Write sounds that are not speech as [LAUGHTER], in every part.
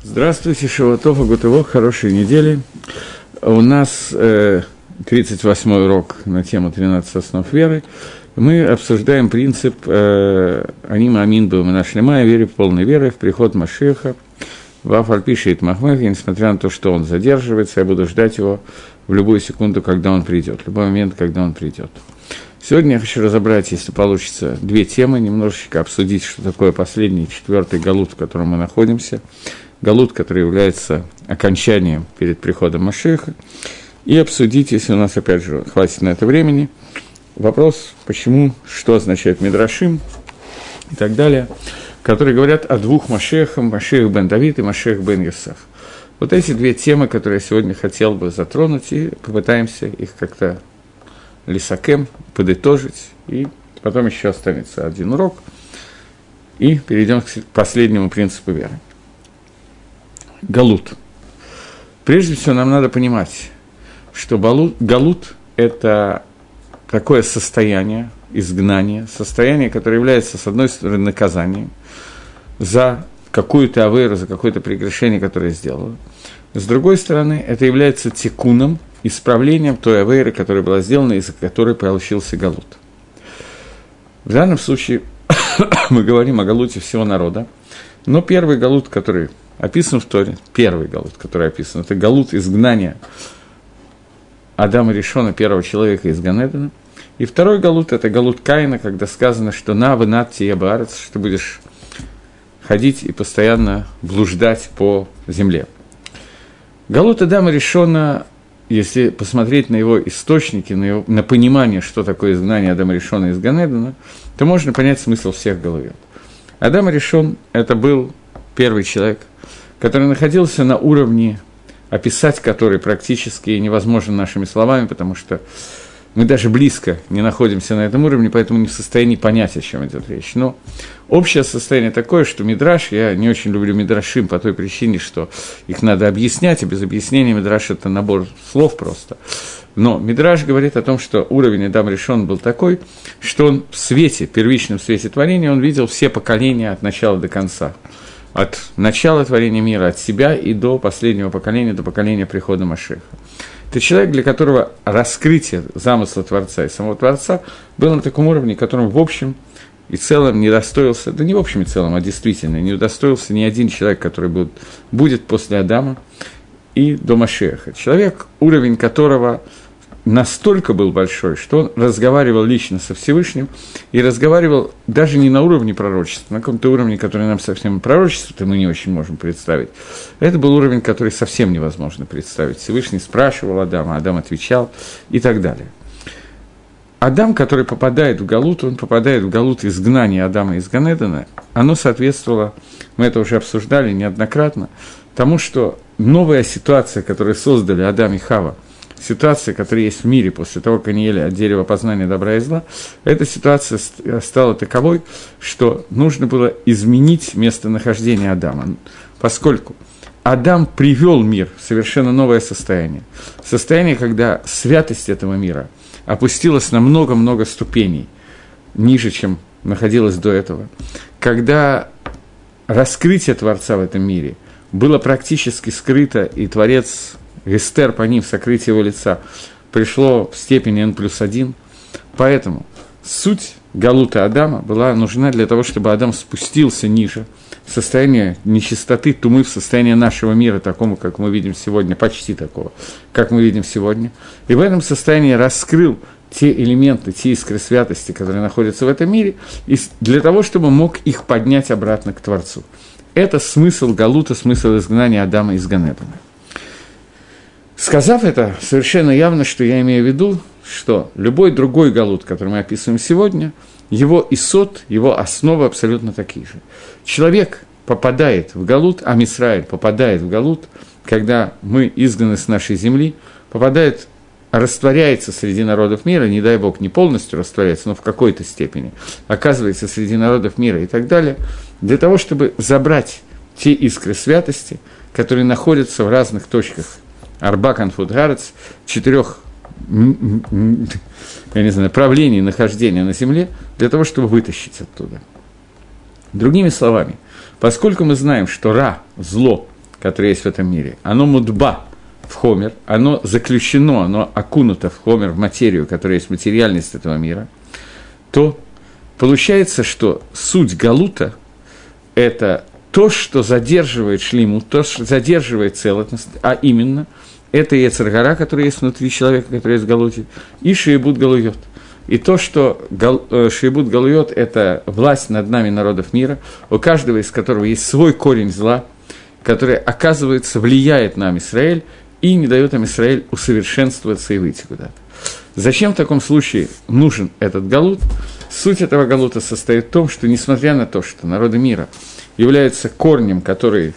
Здравствуйте, Шаватов, Агутово, хорошей недели. У нас э, 38-й урок на тему 13 основ веры. Мы обсуждаем принцип э, «Аним амин мы нашли мая, вере полной веры в приход Машеха». Вафаль пишет Махмех, несмотря на то, что он задерживается, я буду ждать его в любую секунду, когда он придет, в любой момент, когда он придет. Сегодня я хочу разобрать, если получится, две темы, немножечко обсудить, что такое последний, четвертый галут, в котором мы находимся – Галут, который является окончанием перед приходом Машеха, и обсудить, если у нас, опять же, хватит на это времени, вопрос, почему, что означает Мидрашим и так далее, которые говорят о двух Машехах, Машех бен Давид и Машех бен Юсеф. Вот эти две темы, которые я сегодня хотел бы затронуть, и попытаемся их как-то лисакем подытожить, и потом еще останется один урок, и перейдем к последнему принципу веры галут. Прежде всего, нам надо понимать, что балут, галут – это такое состояние изгнания, состояние, которое является, с одной стороны, наказанием за какую-то аверу, за какое-то прегрешение, которое сделала. С другой стороны, это является текуном, исправлением той аверы, которая была сделана, из-за которой получился галут. В данном случае [COUGHS] мы говорим о галуте всего народа, но первый галут, который описан в Торе, первый галут, который описан, это галут изгнания Адама Решона, первого человека из Ганедана. И второй галут – это галут Каина, когда сказано, что на вы над Тиебарец, что будешь ходить и постоянно блуждать по земле. Галут Адама Решона, если посмотреть на его источники, на, его, на понимание, что такое изгнание Адама Решона из Ганедана, то можно понять смысл всех головет. Адам Решон – это был первый человек, который находился на уровне, описать который практически невозможно нашими словами, потому что мы даже близко не находимся на этом уровне, поэтому не в состоянии понять, о чем идет речь. Но общее состояние такое, что мидраш, я не очень люблю мидрашим по той причине, что их надо объяснять, а без объяснения мидраш – это набор слов просто. Но Мидраш говорит о том, что уровень Адам решен был такой, что он в свете, первичном свете творения, он видел все поколения от начала до конца от начала творения мира, от себя и до последнего поколения, до поколения прихода Машеха. Это человек, для которого раскрытие замысла Творца и самого Творца было на таком уровне, которым в общем и целом не достоился, да не в общем и целом, а действительно, не удостоился ни один человек, который будет, будет после Адама и до Машеха. Человек, уровень которого настолько был большой, что он разговаривал лично со Всевышним и разговаривал даже не на уровне пророчества, на каком-то уровне, который нам совсем пророчество-то мы не очень можем представить. Это был уровень, который совсем невозможно представить. Всевышний спрашивал Адама, Адам отвечал и так далее. Адам, который попадает в Галут, он попадает в Галут изгнания Адама из Ганедана, оно соответствовало, мы это уже обсуждали неоднократно, тому, что новая ситуация, которую создали Адам и Хава – ситуация, которая есть в мире после того, как они ели от дерева познания добра и зла, эта ситуация стала таковой, что нужно было изменить местонахождение Адама, поскольку Адам привел мир в совершенно новое состояние. Состояние, когда святость этого мира опустилась на много-много ступеней, ниже, чем находилась до этого. Когда раскрытие Творца в этом мире было практически скрыто, и Творец Эстер по ним, сокрытие его лица, пришло в степени n плюс 1. Поэтому суть Галута Адама была нужна для того, чтобы Адам спустился ниже, в состояние нечистоты, тумы, в состояние нашего мира, такому, как мы видим сегодня, почти такого, как мы видим сегодня. И в этом состоянии раскрыл те элементы, те искры святости, которые находятся в этом мире, для того, чтобы мог их поднять обратно к Творцу. Это смысл Галута, смысл изгнания Адама из Ганедана. Сказав это, совершенно явно, что я имею в виду, что любой другой галут, который мы описываем сегодня, его исот, его основы абсолютно такие же. Человек попадает в галут, а Мисраиль попадает в галут, когда мы изгнаны с нашей земли, попадает, растворяется среди народов мира, не дай бог, не полностью растворяется, но в какой-то степени, оказывается среди народов мира и так далее, для того, чтобы забрать те искры святости, которые находятся в разных точках Арба Конфудгарец, четырех я не знаю, направлений нахождения на Земле для того, чтобы вытащить оттуда. Другими словами, поскольку мы знаем, что Ра, зло, которое есть в этом мире, оно мудба в хомер, оно заключено, оно окунуто в хомер, в материю, которая есть материальность этого мира, то получается, что суть галута – это то, что задерживает шлиму, то, что задерживает целостность, а именно – это Ецаргара, который есть внутри человека, который есть Галуте, и Шиебут Галуйот. И то, что Гал, э, Шиебут Галуйот – это власть над нами народов мира, у каждого из которого есть свой корень зла, который, оказывается, влияет на Израиль и не дает нам Израиль усовершенствоваться и выйти куда-то. Зачем в таком случае нужен этот галут? Суть этого галута состоит в том, что несмотря на то, что народы мира являются корнем, который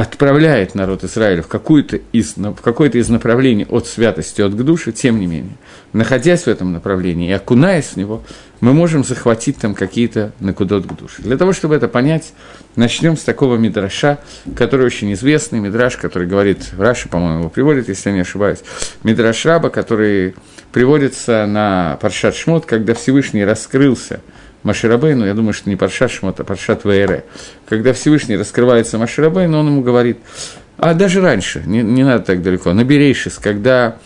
отправляет народ Израиля в, какую-то из, в какое-то из направлений от святости, от к душе, тем не менее, находясь в этом направлении и окунаясь в него, мы можем захватить там какие-то накудот к душе. Для того, чтобы это понять, начнем с такого мидраша, который очень известный, мидраш, который говорит, Раша, по-моему, его приводит, если я не ошибаюсь, мидраш Раба, который приводится на Паршат Шмот, когда Всевышний раскрылся – Маширабейну, я думаю, что не Паршат Шмот, а Паршат Вейре. Когда Всевышний раскрывается Маширабейну, он ему говорит, а даже раньше, не, не надо так далеко, на Берейшис, когда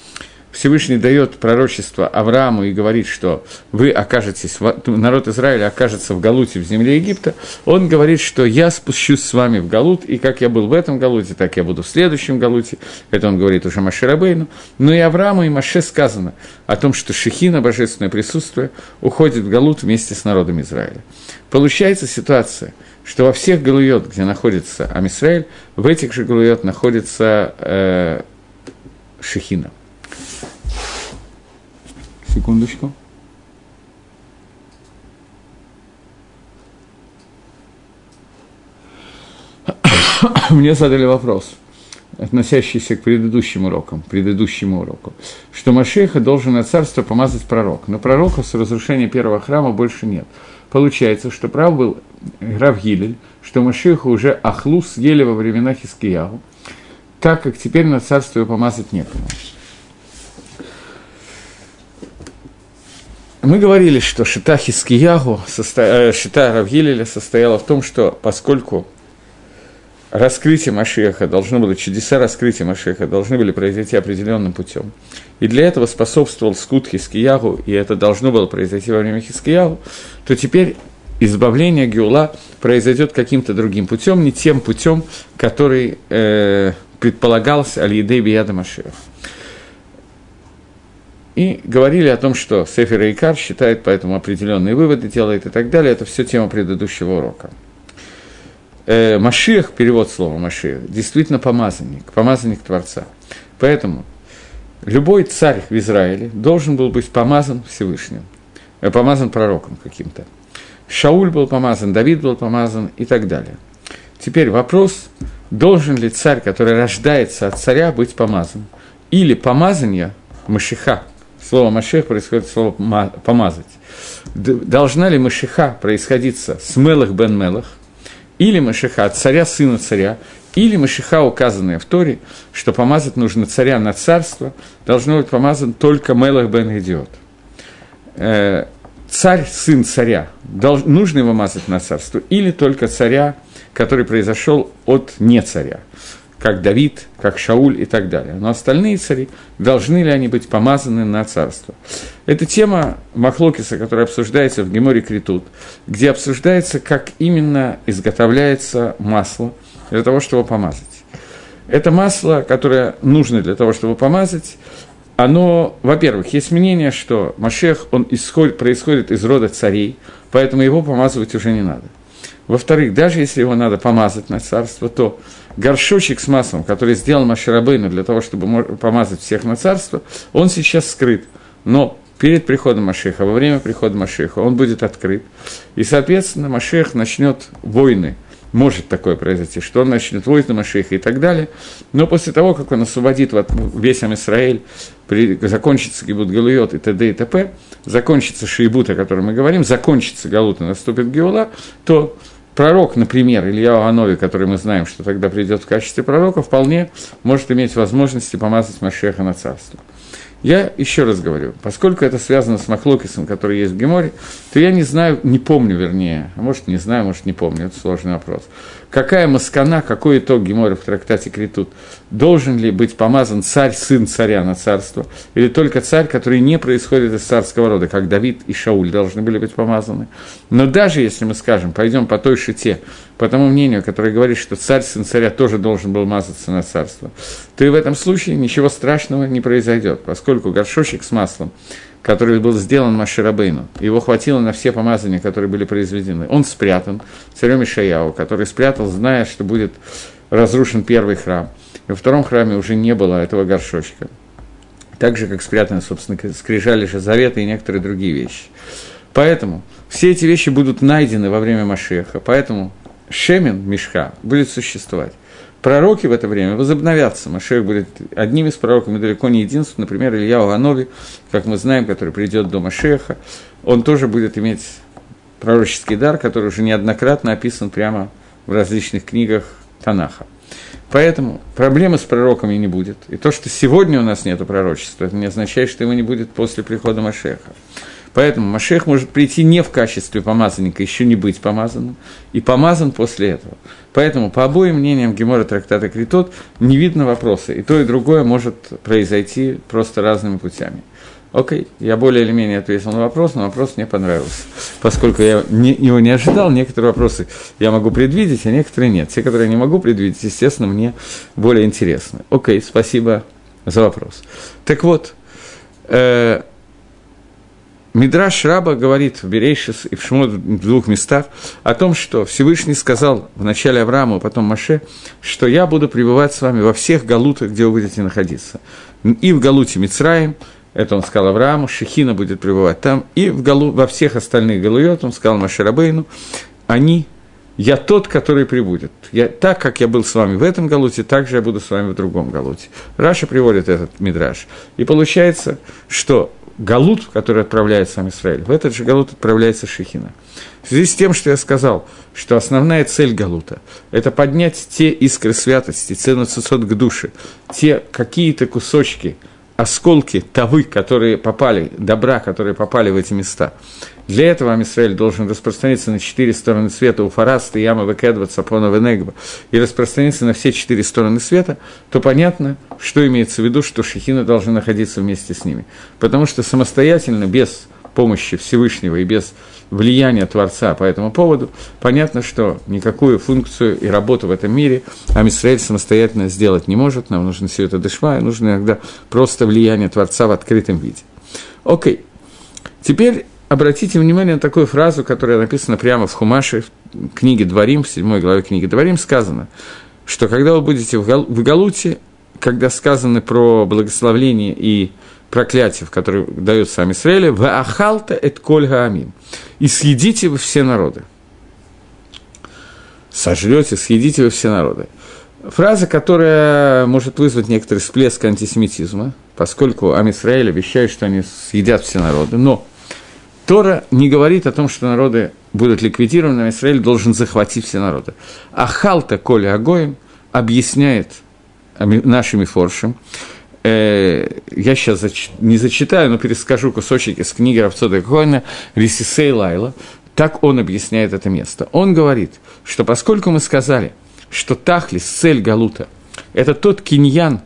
Всевышний дает пророчество Аврааму и говорит, что вы окажетесь, народ Израиля окажется в Галуте, в земле Египта, он говорит, что я спущусь с вами в Галут, и как я был в этом Галуте, так я буду в следующем Галуте. Это он говорит уже Маширабейну. Но и Аврааму, и Маше сказано о том, что Шехина, божественное присутствие, уходит в Галут вместе с народом Израиля. Получается ситуация, что во всех Галуйот, где находится Амисраэль, в этих же Галуйот находится э, Шехина. Секундочку. [COUGHS] Мне задали вопрос, относящийся к предыдущим урокам, предыдущему уроку, что Машеха должен на царство помазать пророк, но пророков с разрушения первого храма больше нет. Получается, что прав был Граф Гилель, что Машеха уже Ахлус ели во времена Хискиягу, так как теперь на царство помазать некому. Мы говорили, что Шита Хискиягу, состо... Э, Шита Равгилеля состояла в том, что поскольку раскрытие Машеха должно было, чудеса раскрытия Машеха должны были произойти определенным путем. И для этого способствовал скут Хискиягу, и это должно было произойти во время Хискиягу, то теперь избавление Геула произойдет каким-то другим путем, не тем путем, который э, предполагался Аль-Едей Бияда Машеха. И говорили о том, что Сефер Икар считает поэтому определенные выводы, делает и так далее. Это все тема предыдущего урока. Э, Машиах, перевод слова Машиах, действительно помазанник, помазанник Творца. Поэтому любой царь в Израиле должен был быть помазан Всевышним, э, помазан пророком каким-то. Шауль был помазан, Давид был помазан и так далее. Теперь вопрос, должен ли царь, который рождается от царя, быть помазан? Или помазание Машиха, слово «машех» происходит слово «помазать». Должна ли машиха происходиться с Мелах бен Мелах, или машиха от царя сына царя, или машиха, указанная в Торе, что помазать нужно царя на царство, должно быть помазан только Мелах бен Идиот. Э, царь, сын царя, нужно его мазать на царство, или только царя, который произошел от не царя как Давид, как Шауль и так далее. Но остальные цари, должны ли они быть помазаны на царство? Это тема Махлокиса, которая обсуждается в Геморе Критут, где обсуждается, как именно изготовляется масло для того, чтобы помазать. Это масло, которое нужно для того, чтобы помазать, оно, во-первых, есть мнение, что Машех, он исходит, происходит из рода царей, поэтому его помазывать уже не надо. Во-вторых, даже если его надо помазать на царство, то горшочек с маслом, который сделал Маширабейну для того, чтобы помазать всех на царство, он сейчас скрыт. Но перед приходом Машеха, во время прихода Машеха, он будет открыт. И, соответственно, Машех начнет войны. Может такое произойти, что он начнет войны Машеха и так далее. Но после того, как он освободит весь Амисраэль, закончится Гибут Галуйот и т.д. и т.п., закончится Шиебут, о котором мы говорим, закончится Галут и наступит Геула, то пророк, например, Илья Анови, который мы знаем, что тогда придет в качестве пророка, вполне может иметь возможности помазать Машеха на царство. Я еще раз говорю, поскольку это связано с Махлокисом, который есть в Геморе, то я не знаю, не помню, вернее, а может, не знаю, может, не помню, это сложный вопрос. Какая маскана, какой итог Гемора в трактате Критут. Должен ли быть помазан царь, сын царя на царство, или только царь, который не происходит из царского рода, как Давид и Шауль должны были быть помазаны. Но даже если мы скажем, пойдем по той шите, по тому мнению, которое говорит, что царь, сын царя тоже должен был мазаться на царство, то и в этом случае ничего страшного не произойдет, поскольку горшочек с маслом который был сделан Маширабейну. Его хватило на все помазания, которые были произведены. Он спрятан, царем Ишаяу, который спрятал, зная, что будет разрушен первый храм. И во втором храме уже не было этого горшочка. Так же, как спрятаны, собственно, скрижали же заветы и некоторые другие вещи. Поэтому все эти вещи будут найдены во время Машеха. Поэтому Шемен, Мешха, будет существовать пророки в это время возобновятся. Машех будет одним из пророков, и далеко не единственным. Например, Илья Уганови, как мы знаем, который придет до Машеха, он тоже будет иметь пророческий дар, который уже неоднократно описан прямо в различных книгах Танаха. Поэтому проблемы с пророками не будет. И то, что сегодня у нас нет пророчества, это не означает, что его не будет после прихода Машеха. Поэтому Машех может прийти не в качестве помазанника, еще не быть помазанным, и помазан после этого. Поэтому по обоим мнениям Гемора трактата Критот не видно вопроса, и то, и другое может произойти просто разными путями. Окей, я более или менее ответил на вопрос, но вопрос мне понравился. Поскольку я не, его не ожидал, некоторые вопросы я могу предвидеть, а некоторые нет. Те, которые я не могу предвидеть, естественно, мне более интересны. Окей, спасибо за вопрос. Так вот, э, Мидраш Раба говорит в Берейшис и в Шмот в двух местах о том, что Всевышний сказал в начале Аврааму, а потом Маше, что я буду пребывать с вами во всех галутах, где вы будете находиться. И в галуте Мицраем, это он сказал Аврааму, Шехина будет пребывать там, и в галу, во всех остальных галует, он сказал Маше Рабейну, они я тот, который прибудет. Я, так, как я был с вами в этом галуте, так же я буду с вами в другом галуте. Раша приводит этот мидраж. И получается, что Галут, который отправляет сам Израиль, в этот же Галут отправляется Шехина. В связи с тем, что я сказал, что основная цель Галута – это поднять те искры святости, цену цицот к душе, те какие-то кусочки, осколки тавы, которые попали, добра, которые попали в эти места – для этого Амисраэль должен распространиться на четыре стороны света, у Фараста, Яма, Векедва, Цапона, Венегба, и распространиться на все четыре стороны света, то понятно, что имеется в виду, что Шехина должна находиться вместе с ними. Потому что самостоятельно, без помощи Всевышнего и без влияния Творца по этому поводу, понятно, что никакую функцию и работу в этом мире Амисраэль самостоятельно сделать не может, нам нужно все это дышма, и нужно иногда просто влияние Творца в открытом виде. Окей. Теперь обратите внимание на такую фразу, которая написана прямо в Хумаше, в книге Дворим, в седьмой главе книги Дворим, сказано, что когда вы будете в, Гал- в Галуте, когда сказано про благословление и проклятие, в которое дает сам Израиль, «Ва ахалта эт коль амим» – «И съедите вы все народы». Сожрете, съедите вы все народы. Фраза, которая может вызвать некоторый всплеск антисемитизма, поскольку Амисраэль обещает, что они съедят все народы, но Тора не говорит о том, что народы будут ликвидированы, а Израиль должен захватить все народы. А Халта Коля Агоем объясняет нашими форшем, э, я сейчас зач... не зачитаю, но перескажу кусочек из книги Равцода Коина «Рисисей Лайла», так он объясняет это место. Он говорит, что поскольку мы сказали, что Тахлис, цель Галута, это тот киньян,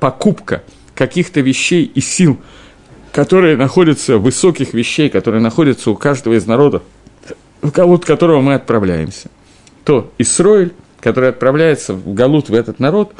покупка каких-то вещей и сил – которые находятся, высоких вещей, которые находятся у каждого из народов, в Галут которого мы отправляемся, то Исроиль, который отправляется в Галут, в этот народ,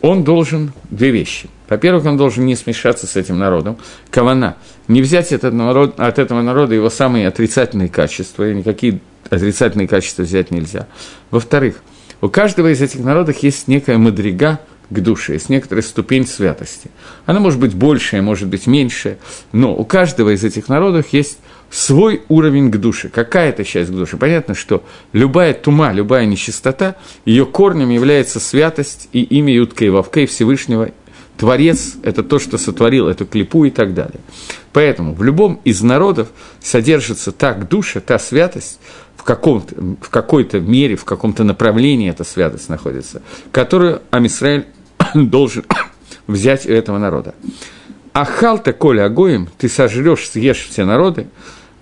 он должен две вещи. Во-первых, он должен не смешаться с этим народом, кавана, не взять этот народ, от этого народа его самые отрицательные качества, и никакие отрицательные качества взять нельзя. Во-вторых, у каждого из этих народов есть некая мадрига, к душе, есть некоторая ступень святости. Она может быть большая, может быть меньшая, но у каждого из этих народов есть свой уровень к душе, какая-то часть к душе. Понятно, что любая тума, любая нечистота, ее корнем является святость и имя Ютка и Вавка и Всевышнего. Творец – это то, что сотворил эту клипу и так далее. Поэтому в любом из народов содержится та душа, та святость, каком-то, в какой-то мере, в каком-то направлении эта святость находится, которую Амисраэль [COUGHS] должен [COUGHS] взять у этого народа. Ахалта коля агоем, ты сожрешь, съешь все народы,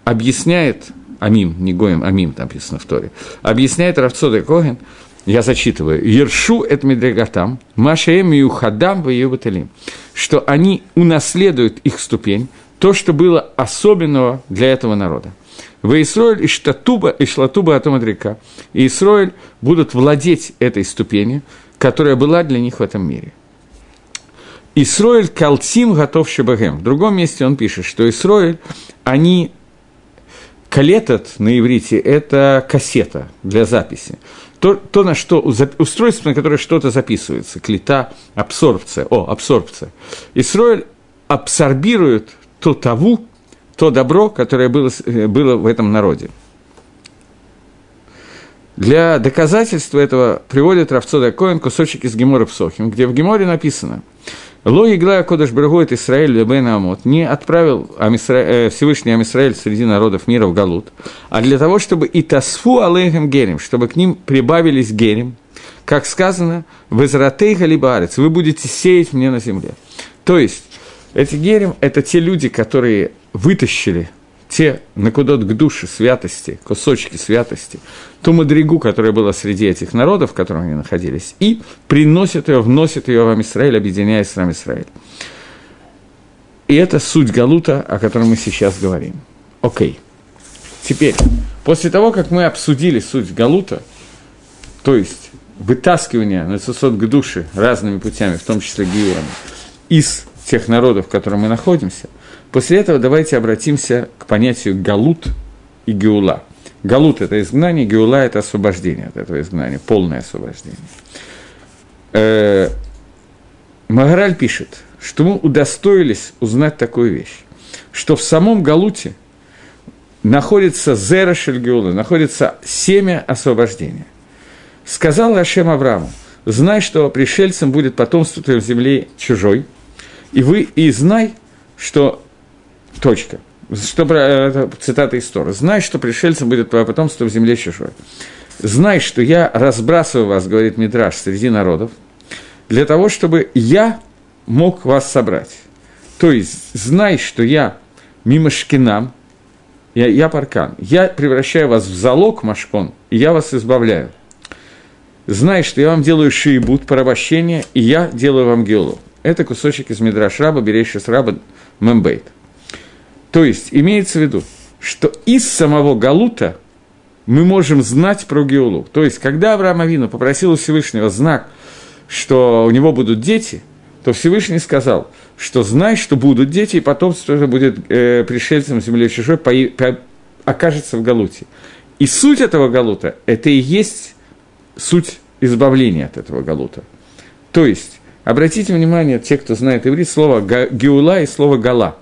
объясняет Амим, не Гоем, Амим там написано в Торе, объясняет Равцода Коген я зачитываю, Ершу это Медрегатам, Машаем и Ухадам в ее что они унаследуют их ступень, то, что было особенного для этого народа. В Исроиль и Штатуба, и Шлатуба Атомадрика, и Исроиль будут владеть этой ступенью, которая была для них в этом мире. Исроиль Калтим готов Шабагем. В другом месте он пишет, что Исроиль, они Калетот на иврите – это кассета для записи. То, то на что, устройство, на которое что-то записывается, клета, абсорбция, о, абсорбция. Исроиль абсорбирует то таву, то добро, которое было, э, было в этом народе. Для доказательства этого приводит Равцода Коэн кусочек из Гемора Псохим, где в Геморе написано – Ло Иглая Кодыш Брагоет Исраэль Лебен Амот не отправил Амисра... Всевышний Амисраэль среди народов мира в Галут, а для того, чтобы и Тасфу Алейхем Герем, чтобы к ним прибавились Герем, как сказано, в Изратей Галибарец, вы будете сеять мне на земле. То есть, эти Герем – это те люди, которые вытащили те накудот к душе святости, кусочки святости, ту мадригу, которая была среди этих народов, в которых они находились, и приносят ее, вносят ее в Амисраэль, объединяясь с Амисраэль. И это суть Галута, о котором мы сейчас говорим. Окей. Теперь, после того, как мы обсудили суть Галута, то есть вытаскивание на сосот к душе разными путями, в том числе гиурами, из тех народов, в которых мы находимся – После этого давайте обратимся к понятию галут и геула. Галут – это изгнание, геула – это освобождение от этого изгнания, полное освобождение. Э, Магараль пишет, что мы удостоились узнать такую вещь, что в самом Галуте находится зера шельгеула, находится семя освобождения. Сказал Ашем Аврааму, знай, что пришельцем будет потомство твоей в земле чужой, и вы и знай, что Точка. Что, это цитата из Тора. «Знай, что пришельцем будет твое потомство в земле чужой. Знай, что я разбрасываю вас, говорит Мидраш, среди народов, для того, чтобы я мог вас собрать. То есть, знай, что я мимо шкинам, я, я паркан, я превращаю вас в залог машкон, и я вас избавляю. Знай, что я вам делаю шиебут, порабощение, и я делаю вам геолог. Это кусочек из Мидраш Раба, с Раба Мембейт. То есть имеется в виду, что из самого Галута мы можем знать про Геулу. То есть, когда Авраам Авину попросил у Всевышнего знак, что у него будут дети, то Всевышний сказал, что знай, что будут дети, и потомство будет э, пришельцем земли чужой, по, по, окажется в Галуте. И суть этого Галута – это и есть суть избавления от этого Галута. То есть, обратите внимание, те, кто знает иврит, слово «геула» и слово «гала».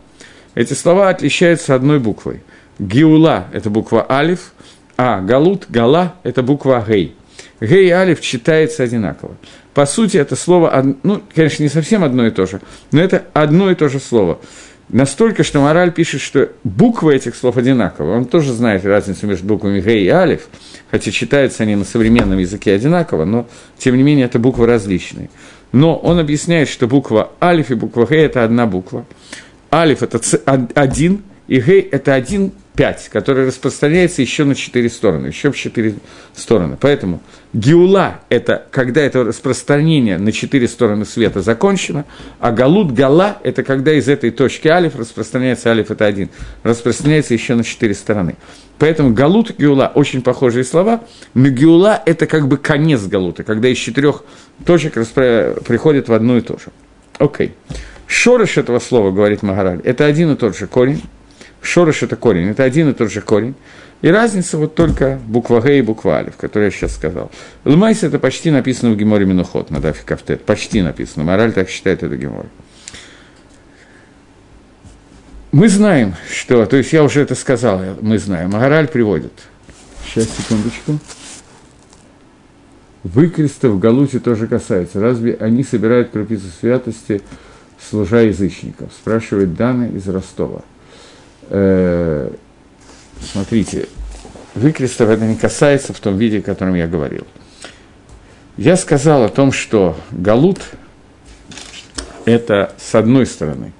Эти слова отличаются одной буквой. Гиула – это буква Алиф, а Галут, Гала – это буква Гей. Гей и Алиф читается одинаково. По сути, это слово, ну, конечно, не совсем одно и то же, но это одно и то же слово. Настолько, что Мораль пишет, что буквы этих слов одинаковы. Он тоже знает разницу между буквами Гей и Алиф, хотя читаются они на современном языке одинаково, но, тем не менее, это буквы различные. Но он объясняет, что буква Алиф и буква Гей – это одна буква. Алиф – это один, и Гей – это один пять, который распространяется еще на четыре стороны, еще в четыре стороны. Поэтому Гиула – это когда это распространение на четыре стороны света закончено, а Галут, Гала – это когда из этой точки Алиф распространяется, Алиф – это один, распространяется еще на четыре стороны. Поэтому Галут и Гиула – очень похожие слова, но Гиула – это как бы конец Галута, когда из четырех точек распро... приходит в одну и ту же. Окей. Okay. Шорыш этого слова, говорит Магараль, это один и тот же корень. Шорыш – это корень, это один и тот же корень. И разница вот только буква Г и буква Алиф, которую я сейчас сказал. Лмайс – это почти написано в Геморе Минухот на Дафи Кафтет. Почти написано. Мораль так считает это Гемор. Мы знаем, что, то есть я уже это сказал, мы знаем, Магараль приводит. Сейчас, секундочку. Выкреста в Галуте тоже касается. Разве они собирают крупицу святости – служа язычников, спрашивает Дана из Ростова. Э, смотрите, выкрестов это не касается в том виде, о котором я говорил. Я сказал о том, что Галут – это с одной стороны.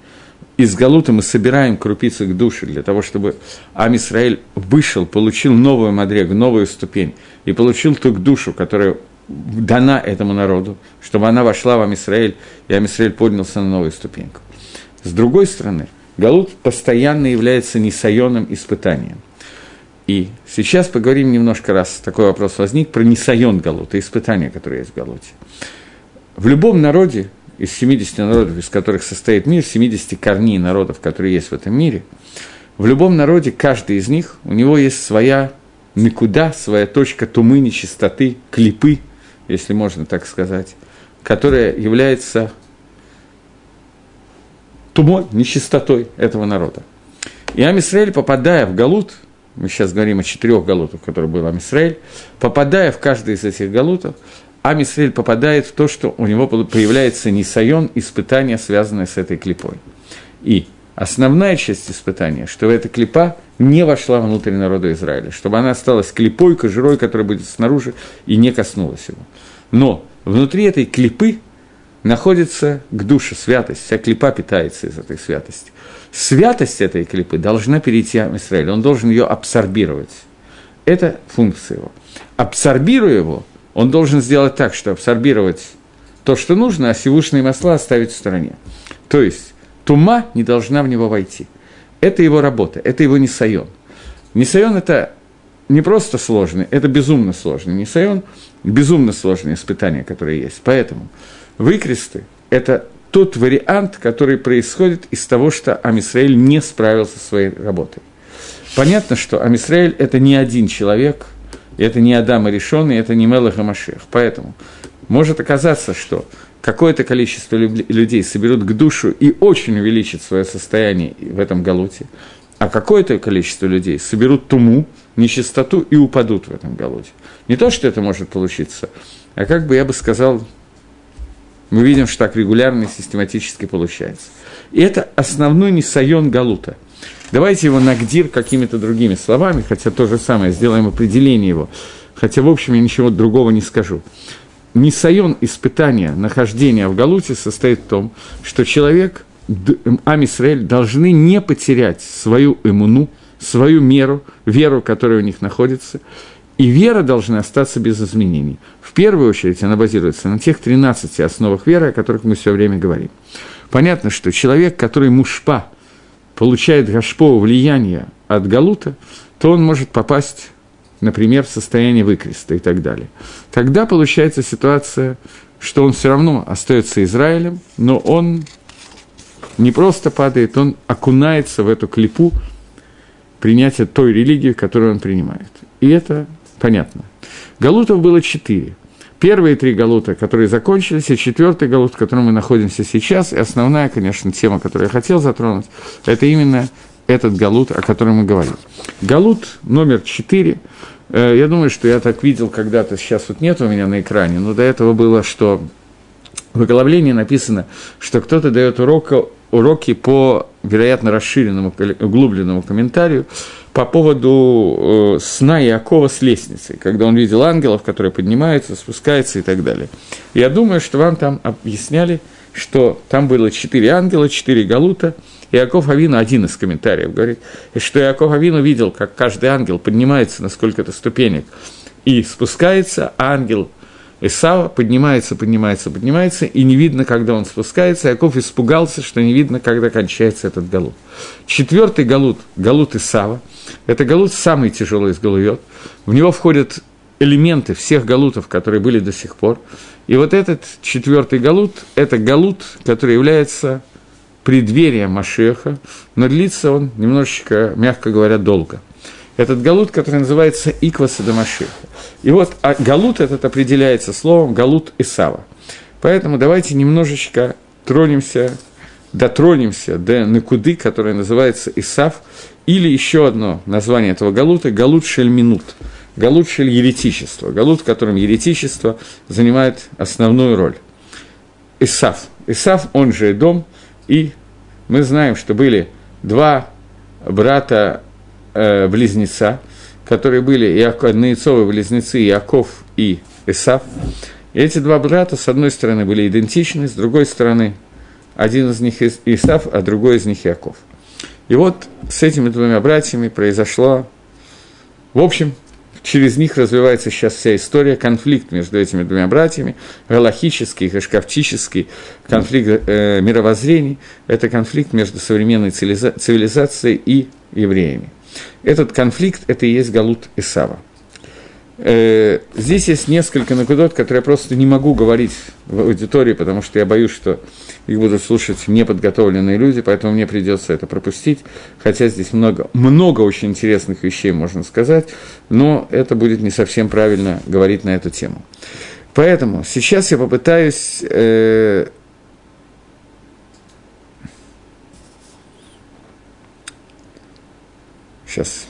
Из Галута мы собираем крупицы к душе для того, чтобы Ам Исраэль вышел, получил новую мадрегу, новую ступень, и получил ту душу, которая дана этому народу, чтобы она вошла в Амисраэль, и Амисраэль поднялся на новую ступеньку. С другой стороны, Галут постоянно является несайонным испытанием. И сейчас поговорим немножко раз, такой вопрос возник, про несайон Галута, испытания, которые есть в Галуте. В любом народе, из 70 народов, из которых состоит мир, 70 корней народов, которые есть в этом мире, в любом народе, каждый из них, у него есть своя никуда, своя точка тумы, нечистоты, клипы, если можно так сказать, которая является тумой, нечистотой этого народа. И Амисраэль, попадая в Галут, мы сейчас говорим о четырех галутах, которые был Амисраэль, попадая в каждый из этих галутов, Амисраэль попадает в то, что у него появляется несайон, испытание, связанное с этой клипой. И основная часть испытания, что эта клипа не вошла внутрь народа Израиля, чтобы она осталась клипой, кожурой, которая будет снаружи, и не коснулась его. Но внутри этой клипы находится к душе святость, вся клипа питается из этой святости. Святость этой клипы должна перейти в Израиль, он должен ее абсорбировать. Это функция его. Абсорбируя его, он должен сделать так, что абсорбировать то, что нужно, а сивушные масла оставить в стороне. То есть, тума не должна в него войти. Это его работа, это его несайон. Несайон – это не просто сложный, это безумно сложный. Несайон – безумно сложное испытание, которое есть. Поэтому выкресты – это тот вариант, который происходит из того, что Амисраэль не справился со своей работой. Понятно, что Амисраэль – это не один человек, это не Адам и решенный, это не Мелах и Машех. Поэтому может оказаться, что какое-то количество людей соберут к душу и очень увеличат свое состояние в этом галуте, а какое-то количество людей соберут туму, нечистоту и упадут в этом галуте. Не то, что это может получиться, а как бы я бы сказал, мы видим, что так регулярно и систематически получается. И это основной несайон галута. Давайте его нагдир какими-то другими словами, хотя то же самое, сделаем определение его, хотя, в общем, я ничего другого не скажу. Несайон испытания нахождения в Галуте состоит в том, что человек, Амисраэль, должны не потерять свою иммуну, свою меру, веру, которая у них находится, и вера должна остаться без изменений. В первую очередь она базируется на тех 13 основах веры, о которых мы все время говорим. Понятно, что человек, который мушпа, получает гашпо влияние от Галута, то он может попасть например, в состоянии выкреста и так далее. Тогда получается ситуация, что он все равно остается Израилем, но он не просто падает, он окунается в эту клипу принятия той религии, которую он принимает. И это понятно. Галутов было четыре. Первые три галута, которые закончились, и четвертый галут, в котором мы находимся сейчас, и основная, конечно, тема, которую я хотел затронуть, это именно этот галут, о котором мы говорим. Галут номер четыре – Э, я думаю, что я так видел когда-то, сейчас вот нет у меня на экране, но до этого было, что в оглавлении написано, что кто-то дает урока, уроки по, вероятно, расширенному, углубленному комментарию по поводу э, сна Иакова с лестницей, когда он видел ангелов, которые поднимаются, спускаются и так далее. Я думаю, что вам там объясняли, что там было четыре ангела, четыре галута – Иаков Авину, один из комментариев, говорит, что Иаков Авину видел, как каждый ангел поднимается на сколько-то ступенек и спускается, а ангел Исава поднимается, поднимается, поднимается, и не видно, когда он спускается. Иаков испугался, что не видно, когда кончается этот галут. Четвертый галут, галут Исава, это галут самый тяжелый из галует. В него входят элементы всех галутов, которые были до сих пор. И вот этот четвертый галут – это галут, который является преддверия Машеха, но длится он немножечко, мягко говоря, долго. Этот галут, который называется Икваса до Машеха. И вот а галут этот определяется словом галут Исава. Поэтому давайте немножечко тронемся, дотронемся до Накуды, которая называется Исав, или еще одно название этого галута – галут шельминут, галут шель еретичество, галут, котором еретичество занимает основную роль. Исав. Исав, он же дом, и мы знаем, что были два брата-близнеца, э, которые были Иаков, Наицовы близнецы Иаков и Исав. И эти два брата, с одной стороны, были идентичны, с другой стороны, один из них Исав, а другой из них Иаков. И вот с этими двумя братьями произошло, в общем, через них развивается сейчас вся история, конфликт между этими двумя братьями, галахический, хашкафтический, конфликт э, мировоззрений, это конфликт между современной цивилизацией и евреями. Этот конфликт – это и есть Галут Исава. Э, здесь есть несколько накудот, которые я просто не могу говорить в аудитории, потому что я боюсь, что их будут слушать неподготовленные люди, поэтому мне придется это пропустить. Хотя здесь много, много очень интересных вещей можно сказать, но это будет не совсем правильно говорить на эту тему. Поэтому сейчас я попытаюсь сейчас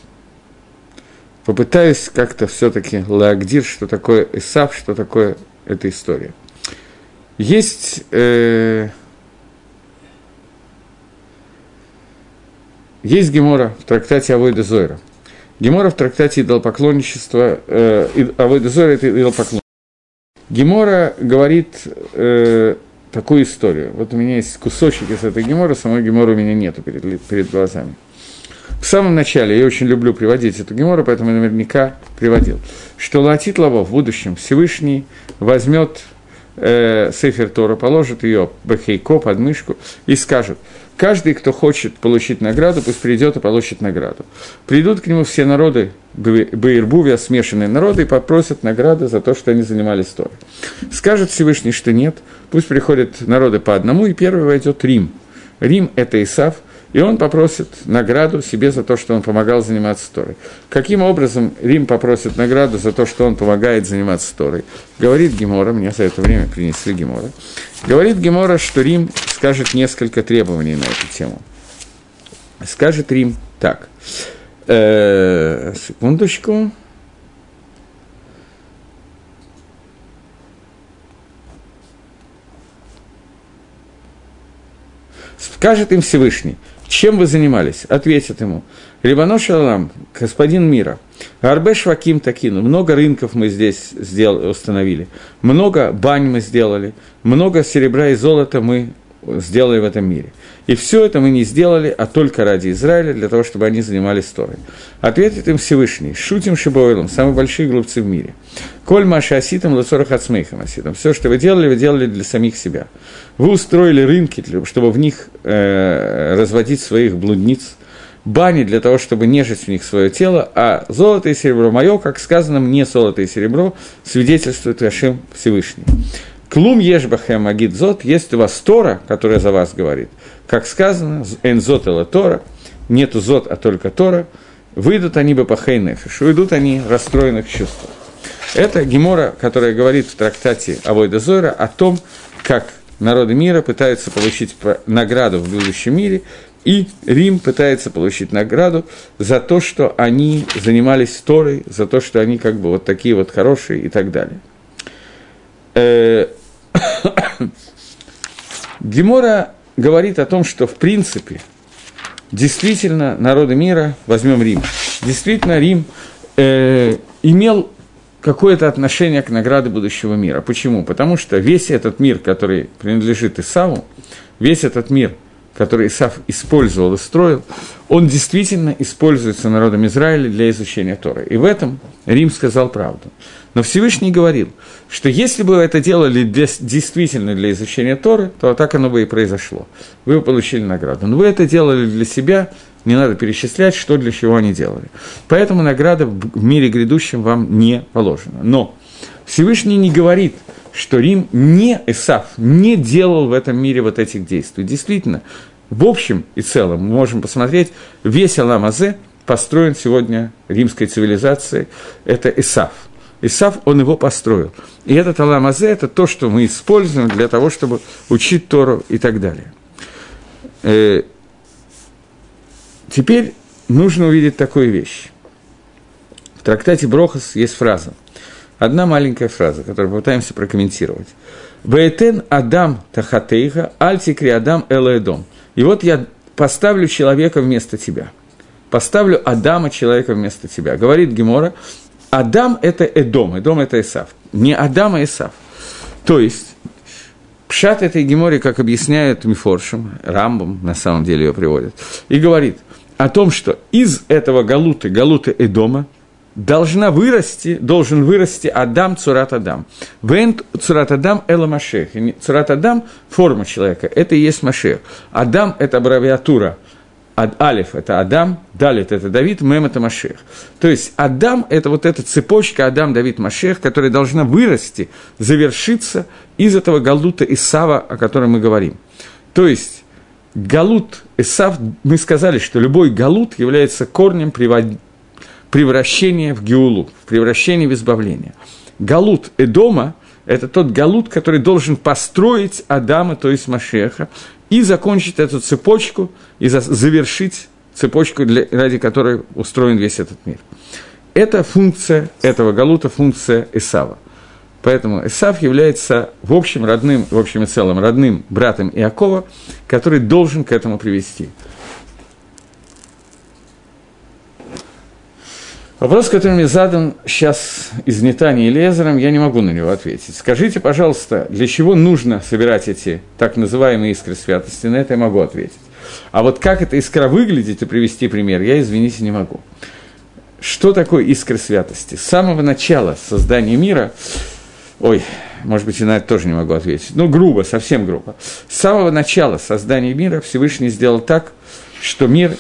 попытаюсь как-то все-таки лагдир, что такое Исав, что такое эта история. Есть э, есть Гемора в трактате Авойда Зойра. Гемора в трактате идолопоклонничества, э, Авойда Зойра – это идолопоклонничество. Гемора говорит э, такую историю. Вот у меня есть кусочек из этой Гемора, самой Гемора у меня нету перед, перед глазами. В самом начале, я очень люблю приводить эту гемору, поэтому я наверняка приводил, что Латит Лаво в будущем Всевышний возьмет э, Сефер Тора, положит ее Бахейко под мышку и скажет, каждый, кто хочет получить награду, пусть придет и получит награду. Придут к нему все народы Баирбувия, смешанные народы, и попросят награды за то, что они занимались Торой. Скажет Всевышний, что нет, пусть приходят народы по одному, и первый войдет Рим. Рим – это Исав – и он попросит награду себе за то, что он помогал заниматься Торой. Каким образом Рим попросит награду за то, что он помогает заниматься Торой? Говорит Гемора, мне за это время принесли Гемора. Говорит Гемора, что Рим скажет несколько требований на эту тему. Скажет Рим так. Э, секундочку. Скажет им Всевышний – чем вы занимались? Ответит ему. Рибано Шалам, господин мира, Арбе Шваким Такину, много рынков мы здесь сделали, установили, много бань мы сделали, много серебра и золота мы сделали в этом мире. И все это мы не сделали, а только ради Израиля, для того, чтобы они занимались Торой. Ответит им Всевышний, шутим Шибойлом, самые большие глупцы в мире. Коль Маша Аситом, Лацорах Ацмейхам Аситом. Все, что вы делали, вы делали для самих себя. Вы устроили рынки, чтобы в них э, разводить своих блудниц, бани для того, чтобы нежить в них свое тело, а золото и серебро мое, как сказано, мне золото и серебро свидетельствует Ашем Всевышний. Клум ешбахем агит зот, есть у вас Тора, которая за вас говорит. Как сказано, энзот эла Тора, нету зот, а только Тора, выйдут они бы по хейнефиш, уйдут они расстроенных чувств. Это Гемора, которая говорит в трактате Авойда Зойра о том, как народы мира пытаются получить награду в будущем мире, и Рим пытается получить награду за то, что они занимались Торой, за то, что они как бы вот такие вот хорошие и так далее. Гемора говорит о том, что в принципе действительно народы мира, возьмем Рим, действительно Рим э, имел какое-то отношение к награде будущего мира. Почему? Потому что весь этот мир, который принадлежит Исаву, весь этот мир, который Исав использовал и строил, он действительно используется народом Израиля для изучения Торы. И в этом Рим сказал правду. Но Всевышний говорил, что если бы вы это делали для, действительно для изучения Торы, то так оно бы и произошло. Вы бы получили награду. Но вы это делали для себя, не надо перечислять, что для чего они делали. Поэтому награда в мире грядущем вам не положена. Но Всевышний не говорит, что Рим не, Исаф, не делал в этом мире вот этих действий. Действительно, в общем и целом мы можем посмотреть, весь Аламазе построен сегодня римской цивилизацией, это Исаф – Исав, он его построил. И этот Аламазе – это то, что мы используем для того, чтобы учить Тору и так далее. Э, теперь нужно увидеть такую вещь. В трактате Брохас есть фраза. Одна маленькая фраза, которую попытаемся прокомментировать. «Баэтен Адам Тахатейха, Альтикри Адам Элэдом». И вот я поставлю человека вместо тебя. Поставлю Адама, человека вместо тебя. Говорит Гемора, Адам – это Эдом, Эдом – это Исав. Не Адам, а Исав. То есть, Пшат этой Гемори, как объясняют Мифоршем, Рамбом, на самом деле ее приводят, и говорит о том, что из этого Галуты, Галуты Эдома, должна вырасти, должен вырасти Адам Цурат Адам. Вен Цурат Адам Эла Машех. Цурат Адам – форма человека, это и есть Машех. Адам – это аббревиатура. Алиф – это Адам, Далит – это Давид, Мем – это Машех. То есть Адам – это вот эта цепочка Адам, Давид, Машех, которая должна вырасти, завершиться из этого Галута Исава, о котором мы говорим. То есть Галут Исав, мы сказали, что любой Галут является корнем превращения в Геулу, превращения в избавление. Галут Эдома – это тот Галут, который должен построить Адама, то есть Машеха, и закончить эту цепочку, и завершить цепочку, для, ради которой устроен весь этот мир. Это функция этого Галута, функция Исава. Поэтому Исав является в общем родным, в общем и целом родным братом Иакова, который должен к этому привести. Вопрос, который мне задан сейчас из Нетани Лезером, я не могу на него ответить. Скажите, пожалуйста, для чего нужно собирать эти так называемые искры святости? На это я могу ответить. А вот как эта искра выглядит и привести пример, я, извините, не могу. Что такое искра святости? С самого начала создания мира, ой, может быть, и на это тоже не могу ответить, ну, грубо, совсем грубо. С самого начала создания мира Всевышний сделал так, что мир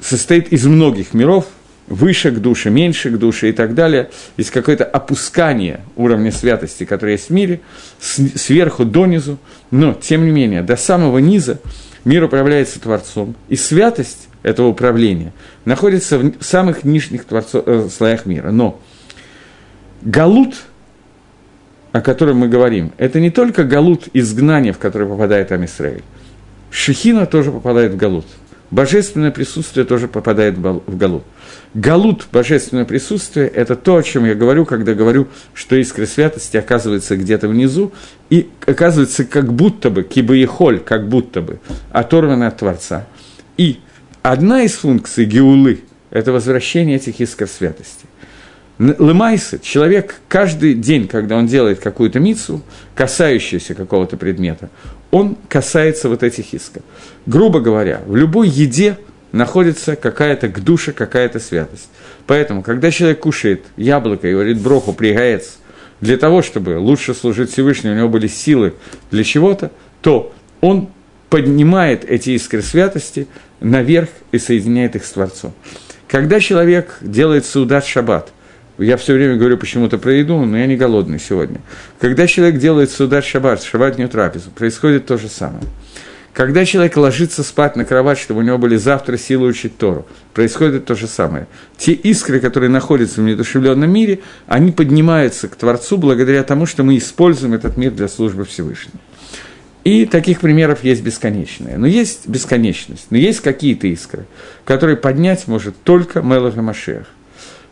состоит из многих миров, выше к душе, меньше к душе и так далее. Есть какое-то опускание уровня святости, которое есть в мире, сверху донизу, но, тем не менее, до самого низа мир управляется Творцом, и святость этого управления находится в самых нижних творцов, э, слоях мира. Но галут, о котором мы говорим, это не только галут изгнания, в который попадает Амисраиль. Шехина тоже попадает в галут. Божественное присутствие тоже попадает в галут. Галут, божественное присутствие, это то, о чем я говорю, когда говорю, что искра святости оказывается где-то внизу, и оказывается как будто бы, кибаехоль, как будто бы, оторвана от Творца. И одна из функций геулы – это возвращение этих искр святости. Лымайсы, человек каждый день, когда он делает какую-то мицу, касающуюся какого-то предмета, он касается вот этих искр. Грубо говоря, в любой еде – находится какая-то к душе, какая-то святость. Поэтому, когда человек кушает яблоко и говорит броху пригаец для того, чтобы лучше служить Всевышнему, у него были силы для чего-то, то он поднимает эти искры святости наверх и соединяет их с Творцом. Когда человек делает саудат шаббат, я все время говорю почему-то про еду, но я не голодный сегодня. Когда человек делает саудат шаббат, шаббатнюю трапезу, происходит то же самое – когда человек ложится спать на кровать, чтобы у него были завтра силы учить Тору, происходит то же самое. Те искры, которые находятся в неодушевленном мире, они поднимаются к Творцу благодаря тому, что мы используем этот мир для службы Всевышнего. И таких примеров есть бесконечное. Но есть бесконечность, но есть какие-то искры, которые поднять может только Мелах и Машех.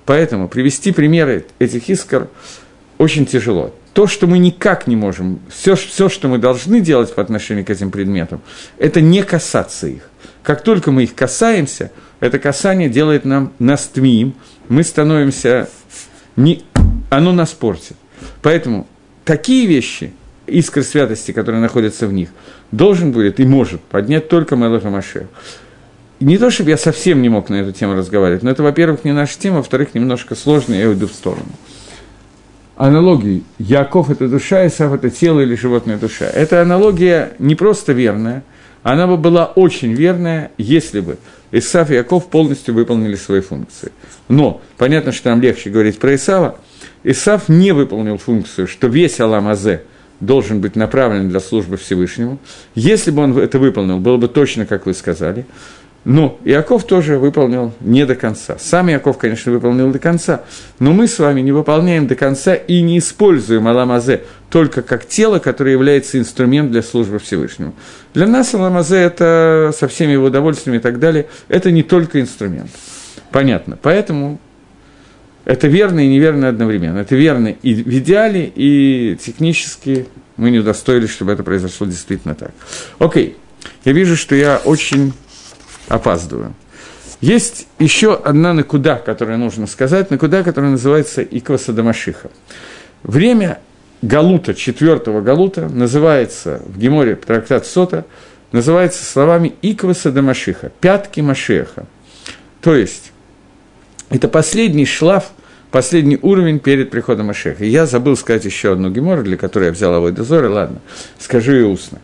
Поэтому привести примеры этих искр очень тяжело то, что мы никак не можем, все, все, что мы должны делать по отношению к этим предметам, это не касаться их. Как только мы их касаемся, это касание делает нам нас твиим, мы становимся, не, оно нас портит. Поэтому такие вещи, искры святости, которые находятся в них, должен будет и может поднять только Мелаха Машех. Не то, чтобы я совсем не мог на эту тему разговаривать, но это, во-первых, не наша тема, во-вторых, немножко сложно, я уйду в сторону аналогии Яков – это душа, Исав – это тело или животная душа. Эта аналогия не просто верная, она бы была очень верная, если бы Исав и Яков полностью выполнили свои функции. Но понятно, что нам легче говорить про Исава. Исав не выполнил функцию, что весь Алам Азе должен быть направлен для службы Всевышнему. Если бы он это выполнил, было бы точно, как вы сказали. Но Иаков тоже выполнил не до конца. Сам Иаков, конечно, выполнил до конца, но мы с вами не выполняем до конца и не используем Аламазе только как тело, которое является инструментом для службы Всевышнему. Для нас Аламазе это со всеми его удовольствиями и так далее, это не только инструмент. Понятно. Поэтому это верно и неверно одновременно. Это верно и в идеале, и технически мы не удостоились, чтобы это произошло действительно так. Окей. Я вижу, что я очень опаздываю. Есть еще одна накуда, которую нужно сказать, накуда, которая называется Икваса Дамашиха. Время Галута, четвертого Галута, называется в Геморе трактат Сота, называется словами Икваса Дамашиха, пятки Машеха. То есть, Это последний шлаф, последний уровень перед приходом Ашеха. И я забыл сказать еще одну гемору, для которой я взял Авой Дозоры, ладно, скажу ее устно.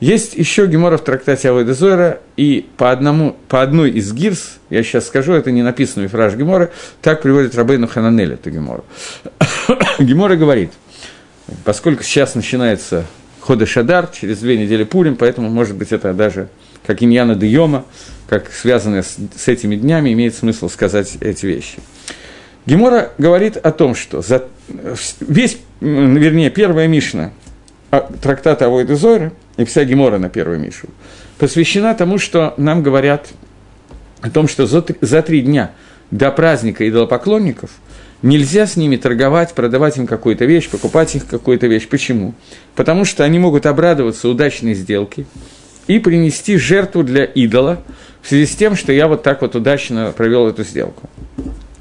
Есть еще гемора в трактате Авой Дозора, и по, одному, по одной из гирс, я сейчас скажу, это не написано в фраж гемора, так приводит Рабейну Хананель эту гемору. [COUGHS] гемора говорит, поскольку сейчас начинается Хода Шадар, через две недели Пурим, поэтому, может быть, это даже как Иньяна де как связанное с, с этими днями, имеет смысл сказать эти вещи. Гемора говорит о том, что за весь, вернее, первая Мишна а, трактата Авойд Зойра, и вся Гемора на первую Мишу, посвящена тому, что нам говорят о том, что за три дня до праздника идолопоклонников нельзя с ними торговать, продавать им какую-то вещь, покупать их какую-то вещь. Почему? Потому что они могут обрадоваться удачной сделке и принести жертву для идола в связи с тем, что я вот так вот удачно провел эту сделку.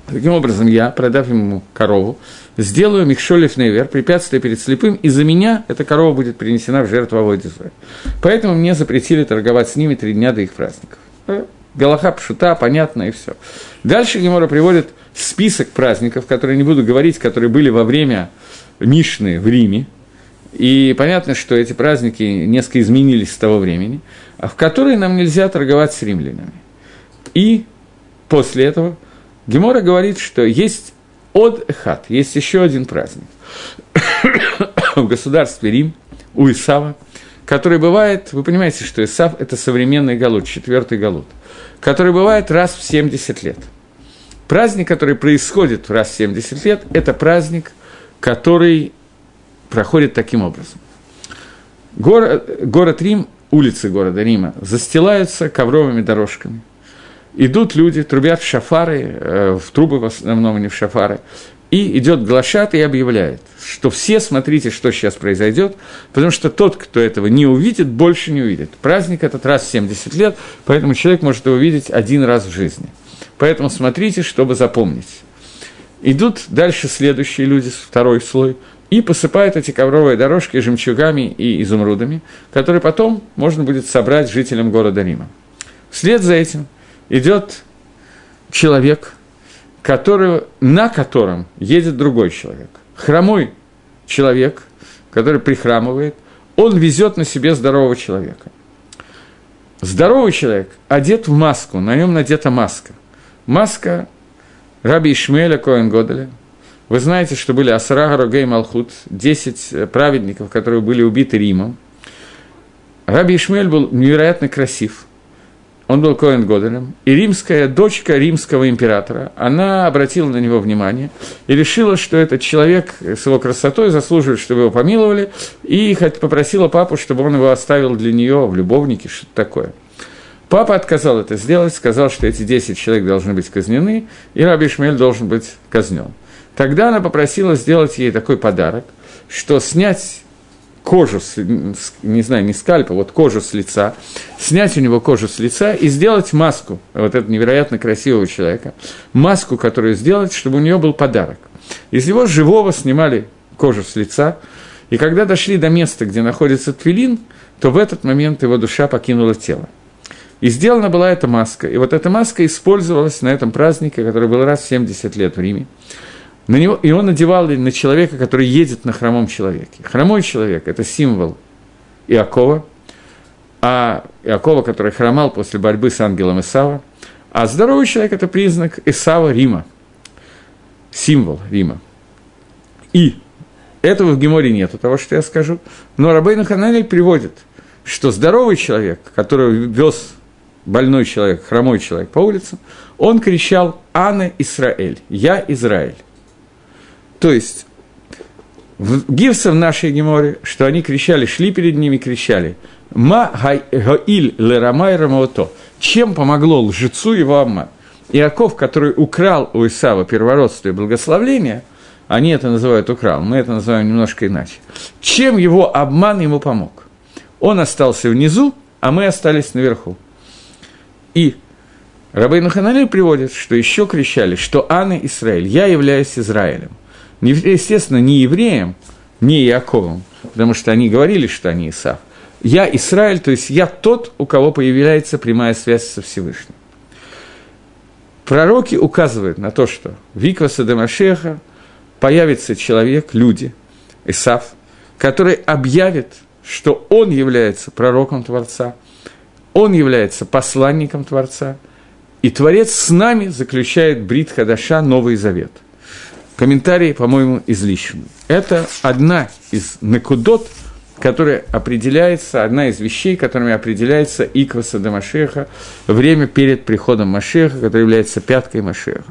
Таким образом, я, продав ему корову, сделаю Михшолев Невер, препятствие перед слепым, и за меня эта корова будет принесена в жертву Авойдизуэ. Поэтому мне запретили торговать с ними три дня до их праздников. Э, Галаха пшута, понятно, и все. Дальше Гемора приводит список праздников, которые не буду говорить, которые были во время Мишны в Риме. И понятно, что эти праздники несколько изменились с того времени, а в которые нам нельзя торговать с римлянами. И после этого – Гемора говорит, что есть от Эхат, есть еще один праздник [COUGHS] в государстве Рим, у Исава, который бывает, вы понимаете, что Исав – это современный Галут, четвертый Галут, который бывает раз в 70 лет. Праздник, который происходит раз в 70 лет, это праздник, который проходит таким образом. Город, город Рим, улицы города Рима застилаются ковровыми дорожками идут люди, трубят в шафары, э, в трубы в основном, а не в шафары, и идет глашат и объявляет, что все смотрите, что сейчас произойдет, потому что тот, кто этого не увидит, больше не увидит. Праздник этот раз в 70 лет, поэтому человек может его видеть один раз в жизни. Поэтому смотрите, чтобы запомнить. Идут дальше следующие люди, второй слой, и посыпают эти ковровые дорожки жемчугами и изумрудами, которые потом можно будет собрать жителям города Рима. Вслед за этим – идет человек, который, на котором едет другой человек. Хромой человек, который прихрамывает, он везет на себе здорового человека. Здоровый человек одет в маску, на нем надета маска. Маска раби Ишмеля Коэн Годеля. Вы знаете, что были Асара Рогей Малхут, 10 праведников, которые были убиты Римом. Раби Ишмель был невероятно красив – он был Коэн Годелем, и римская дочка римского императора, она обратила на него внимание и решила, что этот человек с его красотой заслуживает, чтобы его помиловали, и попросила папу, чтобы он его оставил для нее в любовнике, что-то такое. Папа отказал это сделать, сказал, что эти 10 человек должны быть казнены, и Раби Шмель должен быть казнен. Тогда она попросила сделать ей такой подарок, что снять кожу, с, не знаю, не скальпа, вот кожу с лица, снять у него кожу с лица и сделать маску, вот этого невероятно красивого человека, маску, которую сделать, чтобы у нее был подарок. Из его живого снимали кожу с лица, и когда дошли до места, где находится Твилин, то в этот момент его душа покинула тело. И сделана была эта маска. И вот эта маска использовалась на этом празднике, который был раз в 70 лет в Риме. На него, и он надевал на человека, который едет на хромом человеке. Хромой человек – это символ Иакова, а Иакова, который хромал после борьбы с ангелом Исава, а здоровый человек – это признак Исава Рима, символ Рима. И этого в Геморе нету, того, что я скажу, но Рабейн Хананель приводит, что здоровый человек, который вез больной человек, хромой человек по улице, он кричал «Ана Исраэль», «Я Израиль». То есть, в Гивса в нашей Геморе, что они кричали, шли перед ними, кричали, «Ма гаиль лерамай рамаото» Чем помогло лжецу его Амма? Иаков, который украл у Исава первородство и благословление, они это называют украл, мы это называем немножко иначе. Чем его обман ему помог? Он остался внизу, а мы остались наверху. И Рабейн Ханали приводит, что еще кричали, что Анна Израиль, я являюсь Израилем естественно, не евреям, не Яковом, потому что они говорили, что они Исав. Я Израиль, то есть я тот, у кого появляется прямая связь со Всевышним. Пророки указывают на то, что Викваса Демашеха появится человек, люди, Исав, который объявит, что он является пророком Творца, он является посланником Творца, и Творец с нами заключает Брит Хадаша, Новый Завет. Комментарий, по-моему, излишен. Это одна из накудот – которая определяется, одна из вещей, которыми определяется Икваса до Машеха, время перед приходом Машеха, который является пяткой Машеха.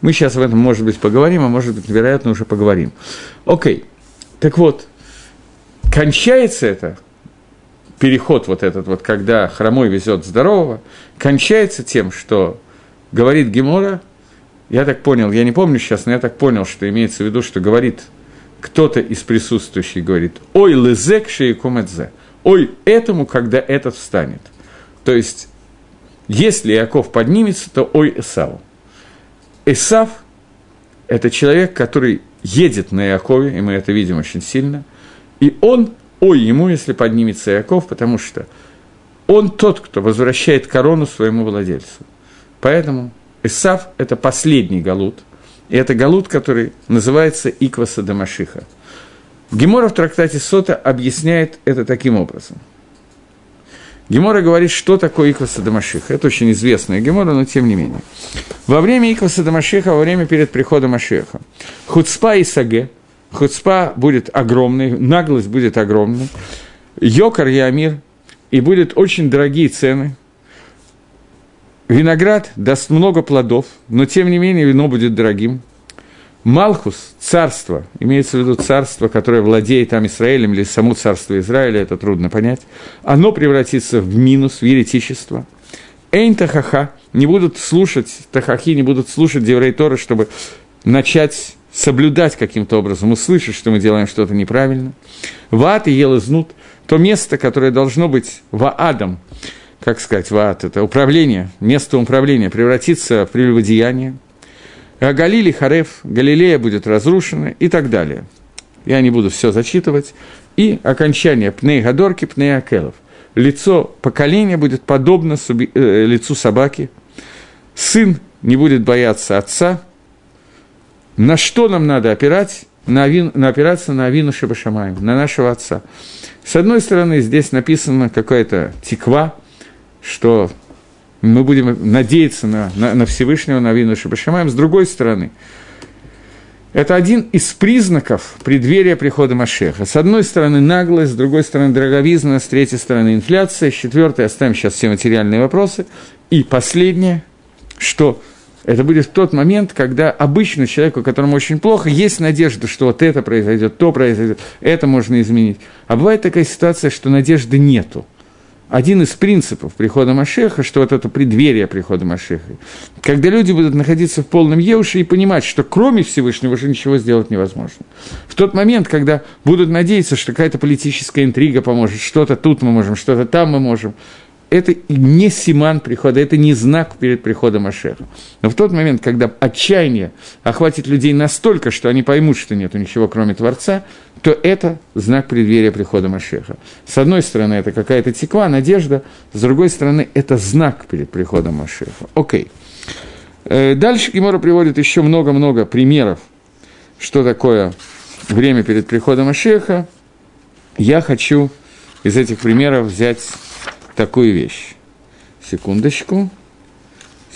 Мы сейчас в этом, может быть, поговорим, а может быть, вероятно, уже поговорим. Окей, так вот, кончается это, переход вот этот вот, когда хромой везет здорового, кончается тем, что говорит Гемора, я так понял, я не помню сейчас, но я так понял, что имеется в виду, что говорит кто-то из присутствующих говорит, ой, лезек шейкумедзе, ой, этому, когда этот встанет. То есть, если Иаков поднимется, то ой, Эсау. Эсав – это человек, который едет на Иакове, и мы это видим очень сильно, и он, ой, ему, если поднимется Иаков, потому что он тот, кто возвращает корону своему владельцу. Поэтому Исав – это последний галут – и это галут, который называется Икваса Дамашиха. Гемора в трактате Сота объясняет это таким образом. Гемора говорит, что такое Икваса Дамашиха. Это очень известная Гемора, но тем не менее. Во время Икваса Дамашиха, во время перед приходом Машеха, хуцпа и саге, хуцпа будет огромный, наглость будет огромной, йокар и амир, и будут очень дорогие цены – Виноград даст много плодов, но тем не менее вино будет дорогим. Малхус, царство, имеется в виду царство, которое владеет там Израилем или само царство Израиля, это трудно понять, оно превратится в минус, в еретичество. Эйн Тахаха, не будут слушать, Тахахи не будут слушать Деврей Тора, чтобы начать соблюдать каким-то образом, услышать, что мы делаем что-то неправильно. Ваат и ел изнут, то место, которое должно быть ваадом, как сказать, ваат, это управление, место управления превратится в прелюбодеяние, а Галили, Харев, Галилея будет разрушена и так далее. Я не буду все зачитывать. И окончание Пней Гадорки, Пней Акелов. Лицо поколения будет подобно суби, э, лицу собаки. Сын не будет бояться отца. На что нам надо опирать? На, авин, на опираться на Авину Шабашамаем, на нашего отца. С одной стороны, здесь написано какая-то тиква, что мы будем надеяться на, на, на Всевышнего, на Вину Шабашамаем. С другой стороны, это один из признаков преддверия прихода Машеха. С одной стороны наглость, с другой стороны дороговизна, с третьей стороны инфляция, с четвертой оставим сейчас все материальные вопросы. И последнее, что это будет тот момент, когда обычно человеку, которому очень плохо, есть надежда, что вот это произойдет, то произойдет, это можно изменить. А бывает такая ситуация, что надежды нету один из принципов прихода Машеха, что вот это преддверие прихода Машеха, когда люди будут находиться в полном еуше и понимать, что кроме Всевышнего уже ничего сделать невозможно. В тот момент, когда будут надеяться, что какая-то политическая интрига поможет, что-то тут мы можем, что-то там мы можем, это не симан прихода, это не знак перед приходом Ашера. Но в тот момент, когда отчаяние охватит людей настолько, что они поймут, что нет ничего, кроме Творца, то это знак преддверия прихода Машеха. С одной стороны, это какая-то теква, надежда, с другой стороны, это знак перед приходом Машеха. Окей. Э, дальше Гемора приводит еще много-много примеров, что такое время перед приходом Машеха. Я хочу из этих примеров взять такую вещь. Секундочку.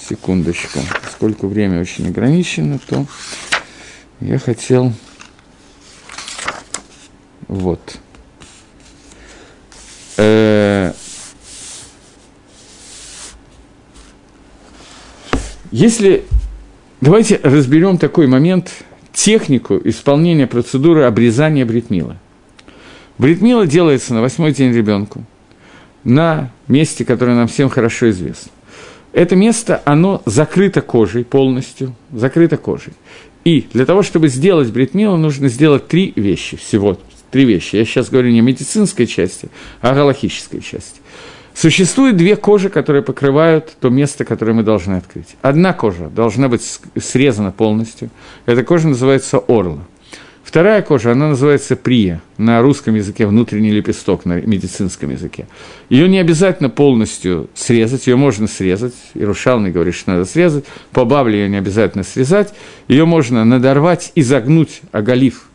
Секундочку. Сколько время очень ограничено, то я хотел... Вот. Э, если... Давайте разберем такой момент, технику исполнения процедуры обрезания бритмила. Бритмила делается на восьмой день ребенку – на месте, которое нам всем хорошо известно. Это место, оно закрыто кожей полностью, закрыто кожей. И для того, чтобы сделать бритмилу, нужно сделать три вещи всего. Три вещи. Я сейчас говорю не о медицинской части, а о галахической части. Существует две кожи, которые покрывают то место, которое мы должны открыть. Одна кожа должна быть срезана полностью. Эта кожа называется орла. Вторая кожа, она называется прия, на русском языке внутренний лепесток, на медицинском языке. Ее не обязательно полностью срезать, ее можно срезать, и Рушалный говорит, что надо срезать, по Бабле ее не обязательно срезать, ее можно надорвать и загнуть, оголив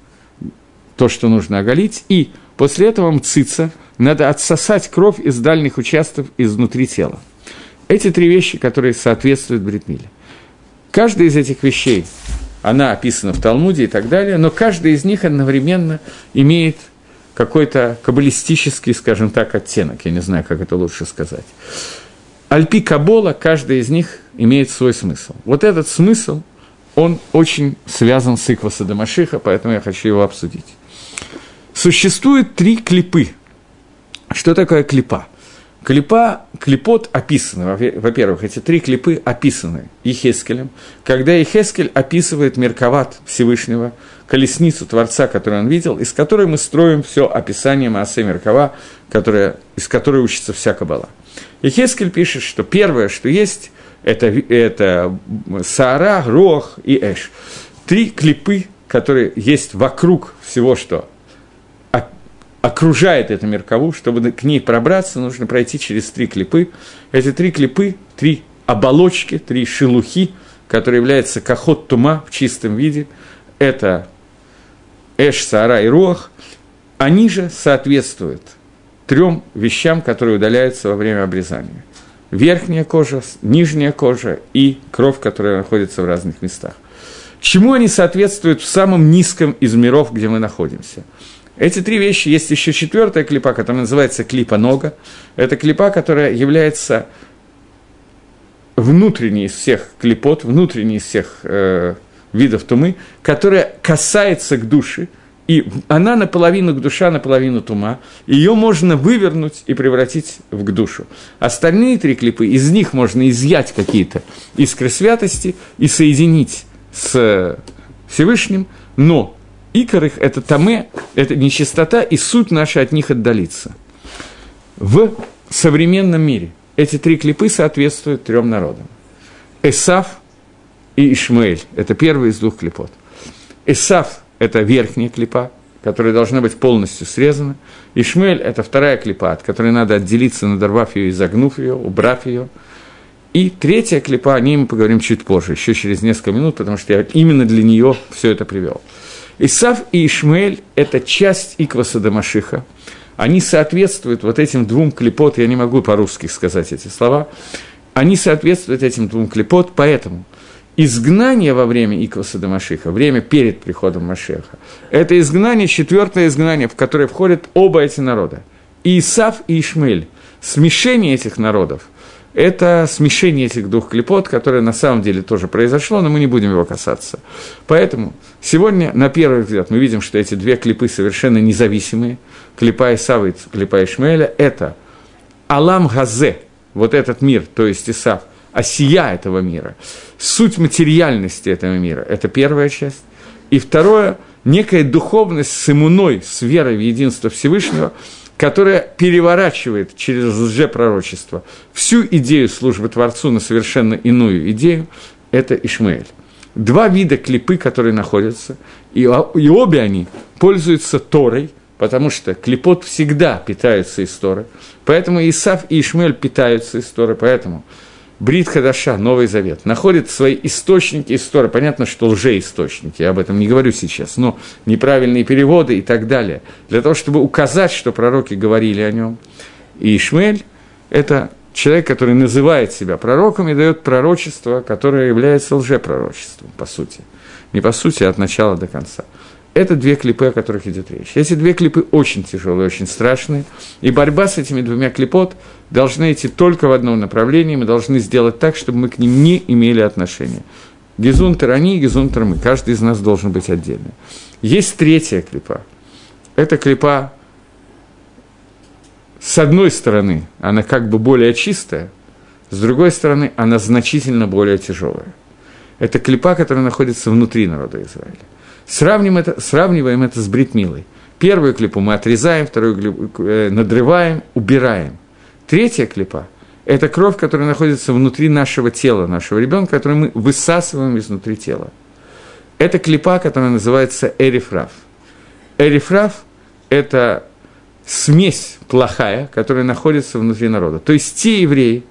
то, что нужно оголить, и после этого мциться, надо отсосать кровь из дальних участков изнутри тела. Эти три вещи, которые соответствуют бритмиле. Каждая из этих вещей она описана в Талмуде и так далее, но каждая из них одновременно имеет какой-то каббалистический, скажем так, оттенок, я не знаю, как это лучше сказать. Альпи Кабола, каждая из них имеет свой смысл. Вот этот смысл, он очень связан с Икваса Дамашиха, поэтому я хочу его обсудить. Существует три клипы. Что такое клипа? Клипа, клипот описаны, во-первых, эти три клипы описаны Ехескелем, когда Ехескель описывает Мерковат Всевышнего, колесницу Творца, которую он видел, из которой мы строим все описание Маасе Меркова, которое, из которой учится вся Кабала. Ехескель пишет, что первое, что есть, это, это Саара, Рох и Эш. Три клипы, которые есть вокруг всего, что окружает эту меркову, чтобы к ней пробраться, нужно пройти через три клипы. Эти три клипы, три оболочки, три шелухи, которые являются кахот тума в чистом виде, это эш, сара и руах, они же соответствуют трем вещам, которые удаляются во время обрезания. Верхняя кожа, нижняя кожа и кровь, которая находится в разных местах. Чему они соответствуют в самом низком из миров, где мы находимся – эти три вещи. Есть еще четвертая клипа, которая называется клипа нога. Это клипа, которая является внутренней из всех клипот, внутренней из всех э, видов тумы, которая касается к душе, и она наполовину к душа, наполовину тума. Ее можно вывернуть и превратить в к душу. Остальные три клипы, из них можно изъять какие-то искры святости и соединить с Всевышним, но Икор их – это таме, это нечистота, и суть наша от них отдалится. В современном мире эти три клипы соответствуют трем народам. Эсав и Ишмаэль – это первый из двух клипот. Эсав – это верхняя клипа, которая должна быть полностью срезана. Ишмель – это вторая клипа, от которой надо отделиться, надорвав ее, изогнув ее, убрав ее. И третья клипа, о ней мы поговорим чуть позже, еще через несколько минут, потому что я именно для нее все это привел. Исав и Ишмаэль – это часть Икваса Дамашиха. Они соответствуют вот этим двум клепот, я не могу по-русски сказать эти слова, они соответствуют этим двум клепот, поэтому изгнание во время Икваса Дамашиха, время перед приходом Машеха, это изгнание, четвертое изгнание, в которое входят оба эти народа. И Исав и Ишмель, смешение этих народов – это смешение этих двух клепот, которое на самом деле тоже произошло, но мы не будем его касаться. Поэтому сегодня, на первый взгляд, мы видим, что эти две клипы совершенно независимые. Клипа Исава и клипа Ишмаэля – это Алам Газе, вот этот мир, то есть Исав, осия этого мира, суть материальности этого мира – это первая часть. И второе – некая духовность с иммуной, с верой в единство Всевышнего – которая переворачивает через лжепророчество всю идею службы Творцу на совершенно иную идею, это Ишмаэль. Два вида клипы, которые находятся, и, и обе они пользуются Торой, потому что клипот всегда питается из Торы, поэтому Исав и Ишмель питаются из Торы, поэтому – Брит Хадаша, Новый Завет, находит свои источники истории. Понятно, что лжеисточники, я об этом не говорю сейчас, но неправильные переводы и так далее. Для того, чтобы указать, что пророки говорили о нем. И Ишмель – это человек, который называет себя пророком и дает пророчество, которое является лжепророчеством, по сути. Не по сути, а от начала до конца. Это две клипы, о которых идет речь. Эти две клипы очень тяжелые, очень страшные, и борьба с этими двумя клипот должна идти только в одном направлении, мы должны сделать так, чтобы мы к ним не имели отношения. Гизунтер они, гизунтер мы, каждый из нас должен быть отдельно. Есть третья клипа. Эта клипа, с одной стороны, она как бы более чистая, с другой стороны, она значительно более тяжелая. Это клипа, которая находится внутри народа Израиля. Сравним это, сравниваем это с бритмилой. Первую клипу мы отрезаем, вторую клипу э, надрываем, убираем. Третья клипа – это кровь, которая находится внутри нашего тела, нашего ребенка, которую мы высасываем изнутри тела. Это клипа, которая называется эрифраф – Эрифраф – это смесь плохая, которая находится внутри народа. То есть те евреи,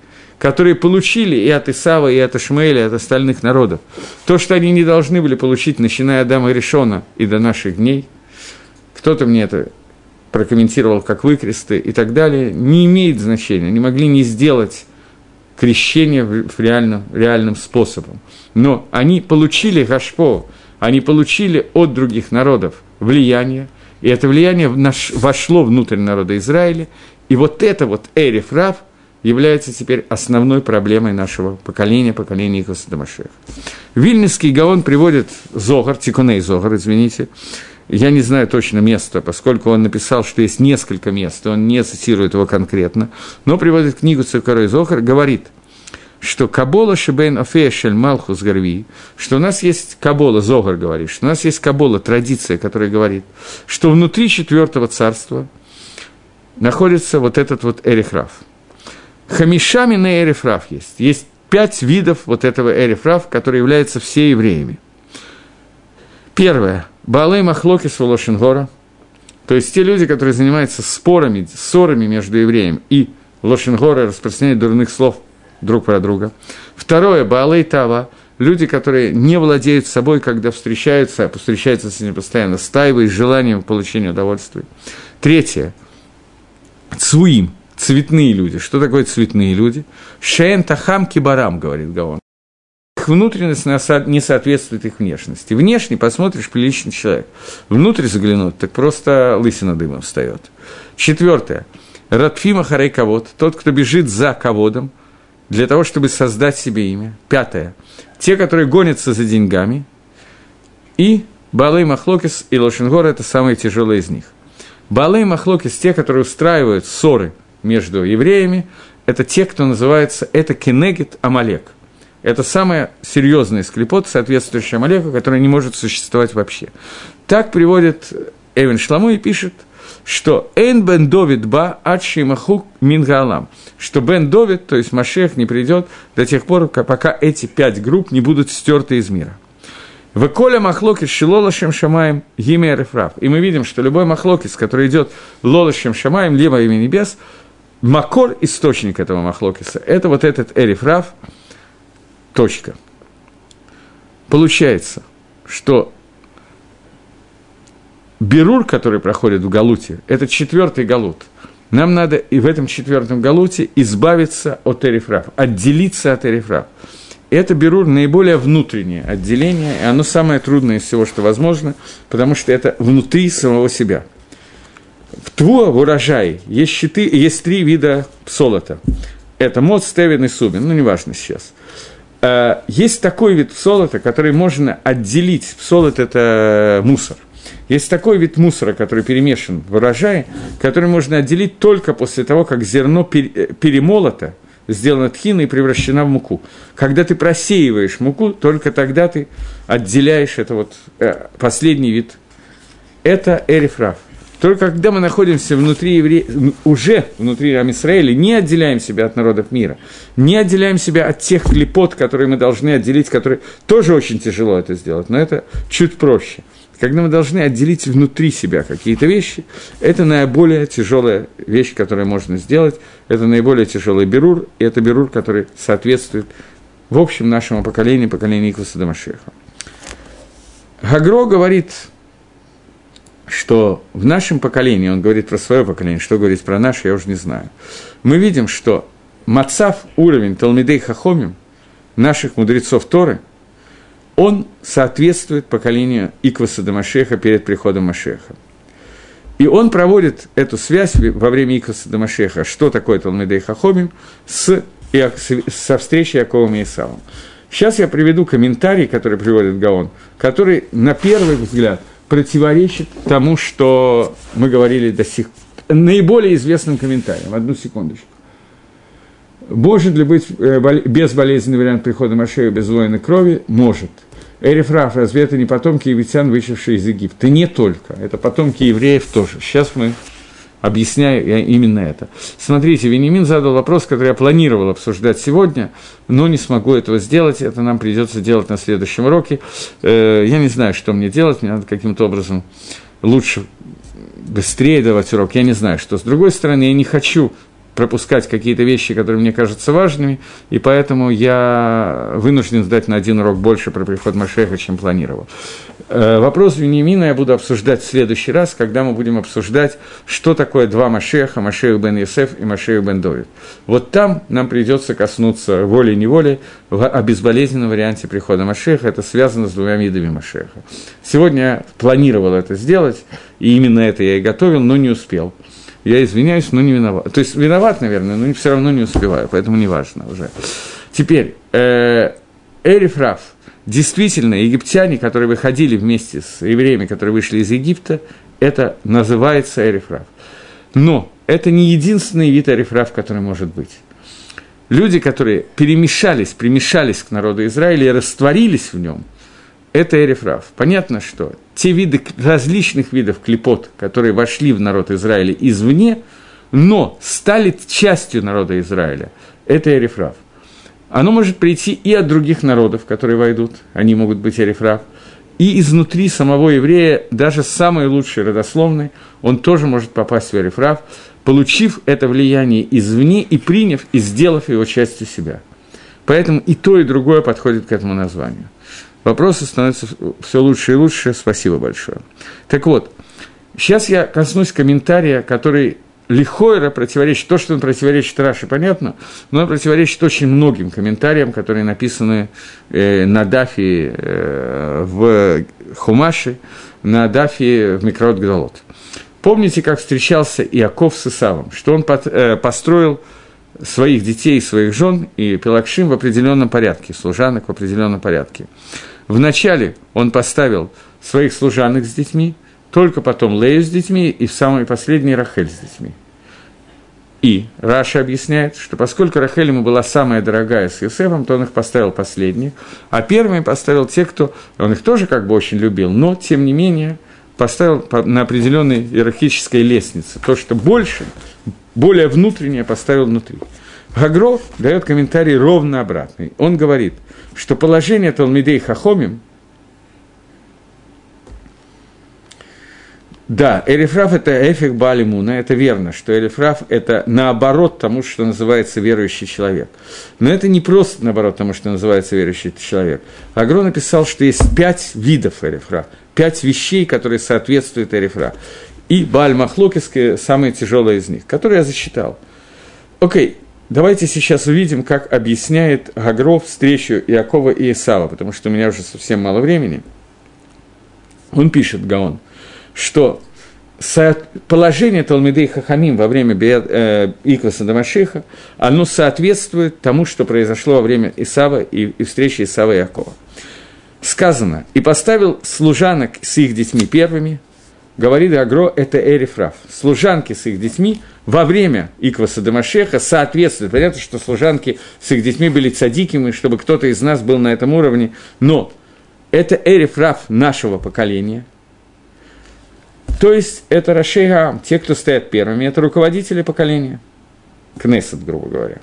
которые получили и от Исава, и от Ишмаэля, и от остальных народов, то, что они не должны были получить, начиная от Адама и Решона и до наших дней, кто-то мне это прокомментировал как выкресты и так далее, не имеет значения, они могли не сделать крещение в реальном, реальным способом. Но они получили гашпо, они получили от других народов влияние, и это влияние вошло внутрь народа Израиля, и вот это вот Эриф Рав является теперь основной проблемой нашего поколения, поколения Икоса Дамашеха. Вильнинский Гаон приводит Зогар, Тикуней Зогар, извините, я не знаю точно место, поскольку он написал, что есть несколько мест, он не цитирует его конкретно, но приводит книгу Цикарой Зохар, говорит, что Кабола Шибейн Офешель Малхус Гарви, что у нас есть Кабола, Зогар говорит, что у нас есть Кабола, традиция, которая говорит, что внутри четвертого царства находится вот этот вот Эрихраф. Хамишами на Эрифраф есть. Есть пять видов вот этого Эрифраф, которые являются все евреями. Первое – Баалей Махлокис Лошенгора, то есть те люди, которые занимаются спорами, ссорами между евреем и Лошенгора, распространяют дурных слов друг про друга. Второе, Баалей Тава, люди, которые не владеют собой, когда встречаются, а встречаются с ними постоянно, стаивая с желанием получения удовольствия. Третье, Цуим, цветные люди. Что такое цветные люди? Шеен Тахам Кибарам, говорит Гаон их внутренность не соответствует их внешности. Внешне посмотришь приличный человек. Внутрь заглянуть, так просто лысина дымом встает. Четвертое. Радфима Харей тот, кто бежит за ководом, для того, чтобы создать себе имя. Пятое. Те, которые гонятся за деньгами. И Балей Махлокис и Лошенгор – это самые тяжелые из них. Балей Махлокис – те, которые устраивают ссоры между евреями, это те, кто называется, это Кенегит Амалек – это самая серьезная склепот, соответствующая Амалеку, которая не может существовать вообще. Так приводит Эвен Шламу и пишет, что «Эйн бен Довид ба адши махук мингалам», что бен Довид, то есть Машех, не придет до тех пор, пока эти пять групп не будут стерты из мира. В Коля Махлокис Шилолашем Шамаем Гиме Рефрав. И мы видим, что любой Махлокис, который идет Лолашем Шамаем, либо имя небес, Макор, источник этого Махлокиса, это вот этот Эрифрав – Точка. Получается, что Берур, который проходит в Галуте, это четвертый Галут. Нам надо и в этом четвертом Галуте избавиться от Эрифрав, отделиться от Эрифрав. Это Берур наиболее внутреннее отделение, и оно самое трудное из всего, что возможно, потому что это внутри самого себя. В Твуа, в урожае, есть, щиты, есть три вида солота. Это мод, стевин и субин, ну, неважно сейчас. Э, есть такой вид солота, который можно отделить. Солод – это мусор. Есть такой вид мусора, который перемешан в урожае, который можно отделить только после того, как зерно э, перемолото, сделано тхиной и превращено в муку. Когда ты просеиваешь муку, только тогда ты отделяешь это вот э, последний вид. Это эрифраф. Только когда мы находимся внутри евре... уже внутри Амисраэля, не отделяем себя от народов мира, не отделяем себя от тех клепот, которые мы должны отделить, которые тоже очень тяжело это сделать, но это чуть проще. Когда мы должны отделить внутри себя какие-то вещи, это наиболее тяжелая вещь, которую можно сделать, это наиболее тяжелый берур, и это берур, который соответствует в общем нашему поколению, поколению Икласа Дамашеха. Гагро говорит, что в нашем поколении, он говорит про свое поколение, что говорит про наше, я уже не знаю, мы видим, что Мацав, уровень Талмидей Хахомим, наших мудрецов Торы, он соответствует поколению Икваса Дамашеха перед приходом Машеха. И он проводит эту связь во время Икваса Дамашеха, что такое Талмидей Хахомим, с, со встречей Яковом и. Сейчас я приведу комментарий, который приводит Гаон, который на первый взгляд – противоречит тому, что мы говорили до сих. Наиболее известным комментарием. Одну секундочку. Может ли быть э, безболезненный вариант прихода Машея без воина крови? Может. Эрифраф, разве это не потомки египтян, вышедшие из Египта? Не только, это потомки евреев тоже. Сейчас мы объясняю я именно это. Смотрите, Венимин задал вопрос, который я планировал обсуждать сегодня, но не смогу этого сделать, это нам придется делать на следующем уроке. Э, я не знаю, что мне делать, мне надо каким-то образом лучше быстрее давать урок, я не знаю, что. С другой стороны, я не хочу пропускать какие-то вещи, которые мне кажутся важными, и поэтому я вынужден сдать на один урок больше про приход Машеха, чем планировал. Э, вопрос Вениамина я буду обсуждать в следующий раз, когда мы будем обсуждать, что такое два Машеха, Машех бен Йосеф и Машех бен Довид. Вот там нам придется коснуться волей-неволей о безболезненном варианте прихода Машеха. Это связано с двумя видами Машеха. Сегодня я планировал это сделать, и именно это я и готовил, но не успел я извиняюсь, но не виноват. То есть виноват, наверное, но все равно не успеваю, поэтому не важно уже. Теперь, э, Эриф. Действительно, египтяне, которые выходили вместе с евреями, которые вышли из Египта, это называется Эриф. Но это не единственный вид Эриф который может быть. Люди, которые перемешались, примешались к народу Израиля и растворились в нем, это Эрифраф. Понятно, что те виды различных видов клепот, которые вошли в народ Израиля извне, но стали частью народа Израиля, это Эрифраф. Оно может прийти и от других народов, которые войдут, они могут быть Эрифраф, и изнутри самого еврея, даже самый лучший родословный, он тоже может попасть в Эрифраф, получив это влияние извне и приняв, и сделав его частью себя. Поэтому и то, и другое подходит к этому названию. Вопросы становятся все лучше и лучше. Спасибо большое. Так вот, сейчас я коснусь комментария, который лихойра противоречит, то, что он противоречит Раши, понятно, но он противоречит очень многим комментариям, которые написаны э, на Дафе э, в Хумаше, на Дафе в Микрот Гдалот. Помните, как встречался Иаков с Исавом, что он под, э, построил своих детей, своих жен и Пелакшим в определенном порядке, служанок в определенном порядке. Вначале он поставил своих служанок с детьми, только потом Лею с детьми и в самый последний Рахель с детьми. И Раша объясняет, что поскольку Рахель ему была самая дорогая с Юсефом, то он их поставил последних, а первыми поставил те, кто... Он их тоже как бы очень любил, но, тем не менее, поставил на определенной иерархической лестнице. То, что больше, более внутреннее поставил внутри. Гагро дает комментарий ровно обратный. Он говорит, что положение Талмидей Хахомим, да, Элифраф – это эфик Балимуна, это верно, что Элифраф – это наоборот тому, что называется верующий человек. Но это не просто наоборот тому, что называется верующий человек. Агро написал, что есть пять видов Элифра, пять вещей, которые соответствуют Элифра. И Баль Махлокис – самые тяжелые из них, которые я засчитал. Окей, Давайте сейчас увидим, как объясняет Гагров встречу Иакова и Исава, потому что у меня уже совсем мало времени. Он пишет, Гаон, что положение Талмидей Хахамим во время э, Икваса Дамашиха, оно соответствует тому, что произошло во время Исава и, и встречи Исава и Якова. Сказано, и поставил служанок с их детьми первыми, говорит Агро, это Эрифраф. Служанки с их детьми во время Икваса Дамашеха соответствует. Понятно, что служанки с их детьми были цадикими, чтобы кто-то из нас был на этом уровне, но это Эрифраф нашего поколения. То есть это Рашейга, те, кто стоят первыми, это руководители поколения. Кнессет, грубо говоря.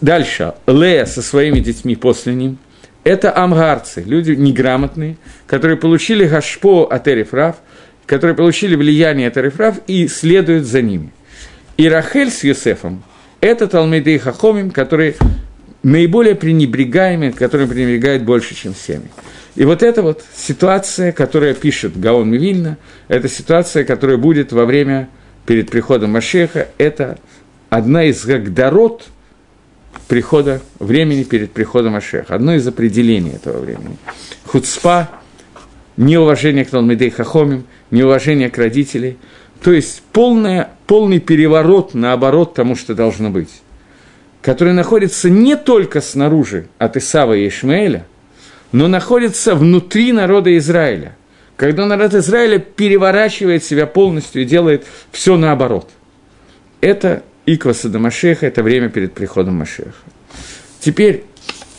Дальше. Лея со своими детьми после ним. Это амгарцы, люди неграмотные, которые получили гашпо от Эрифраф, которые получили влияние от Эрифраф и следуют за ними – и Рахель с Юсефом – это Талмейды Хахомим, которые наиболее пренебрегаемые, которые пренебрегают больше, чем всеми. И вот эта вот ситуация, которая пишет Гаон Мивильна, это ситуация, которая будет во время, перед приходом Машеха, это одна из гагдарот прихода, времени перед приходом Машеха, одно из определений этого времени. Хуцпа, неуважение к Талмидей Хахомим, неуважение к родителям – то есть полная, полный переворот наоборот тому, что должно быть, который находится не только снаружи от Исава и Ишмаэля, но находится внутри народа Израиля, когда народ Израиля переворачивает себя полностью и делает все наоборот. Это Икваса до Машеха, это время перед приходом Машеха. Теперь,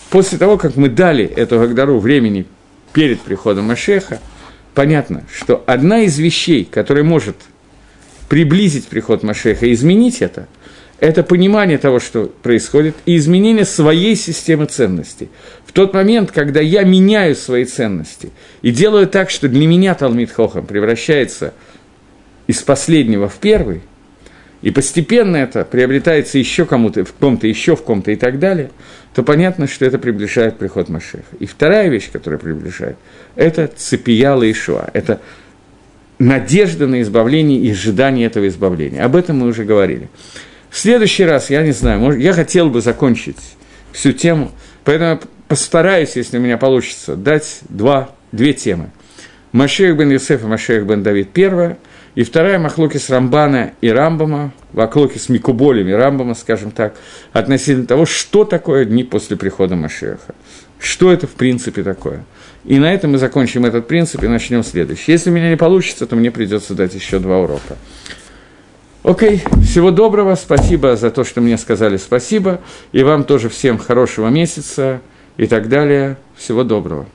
после того, как мы дали эту Гагдару времени перед приходом Машеха, понятно, что одна из вещей, которая может – приблизить приход Машеха, изменить это, это понимание того, что происходит, и изменение своей системы ценностей. В тот момент, когда я меняю свои ценности и делаю так, что для меня Талмит Хохам превращается из последнего в первый, и постепенно это приобретается еще кому-то, в ком-то, еще в ком-то и так далее, то понятно, что это приближает приход Машеха. И вторая вещь, которая приближает, это цепияла Ишуа, это надежда на избавление и ожидание этого избавления. Об этом мы уже говорили. В следующий раз, я не знаю, может, я хотел бы закончить всю тему, поэтому постараюсь, если у меня получится, дать два, две темы. Машех бен Юсеф и Машех бен Давид первая, и вторая Махлоки с Рамбана и Рамбама, Ваклоки с Микуболем и Рамбама, скажем так, относительно того, что такое дни после прихода Машеха. Что это в принципе такое. И на этом мы закончим этот принцип и начнем следующий. Если у меня не получится, то мне придется дать еще два урока. Окей, всего доброго, спасибо за то, что мне сказали спасибо, и вам тоже всем хорошего месяца и так далее. Всего доброго.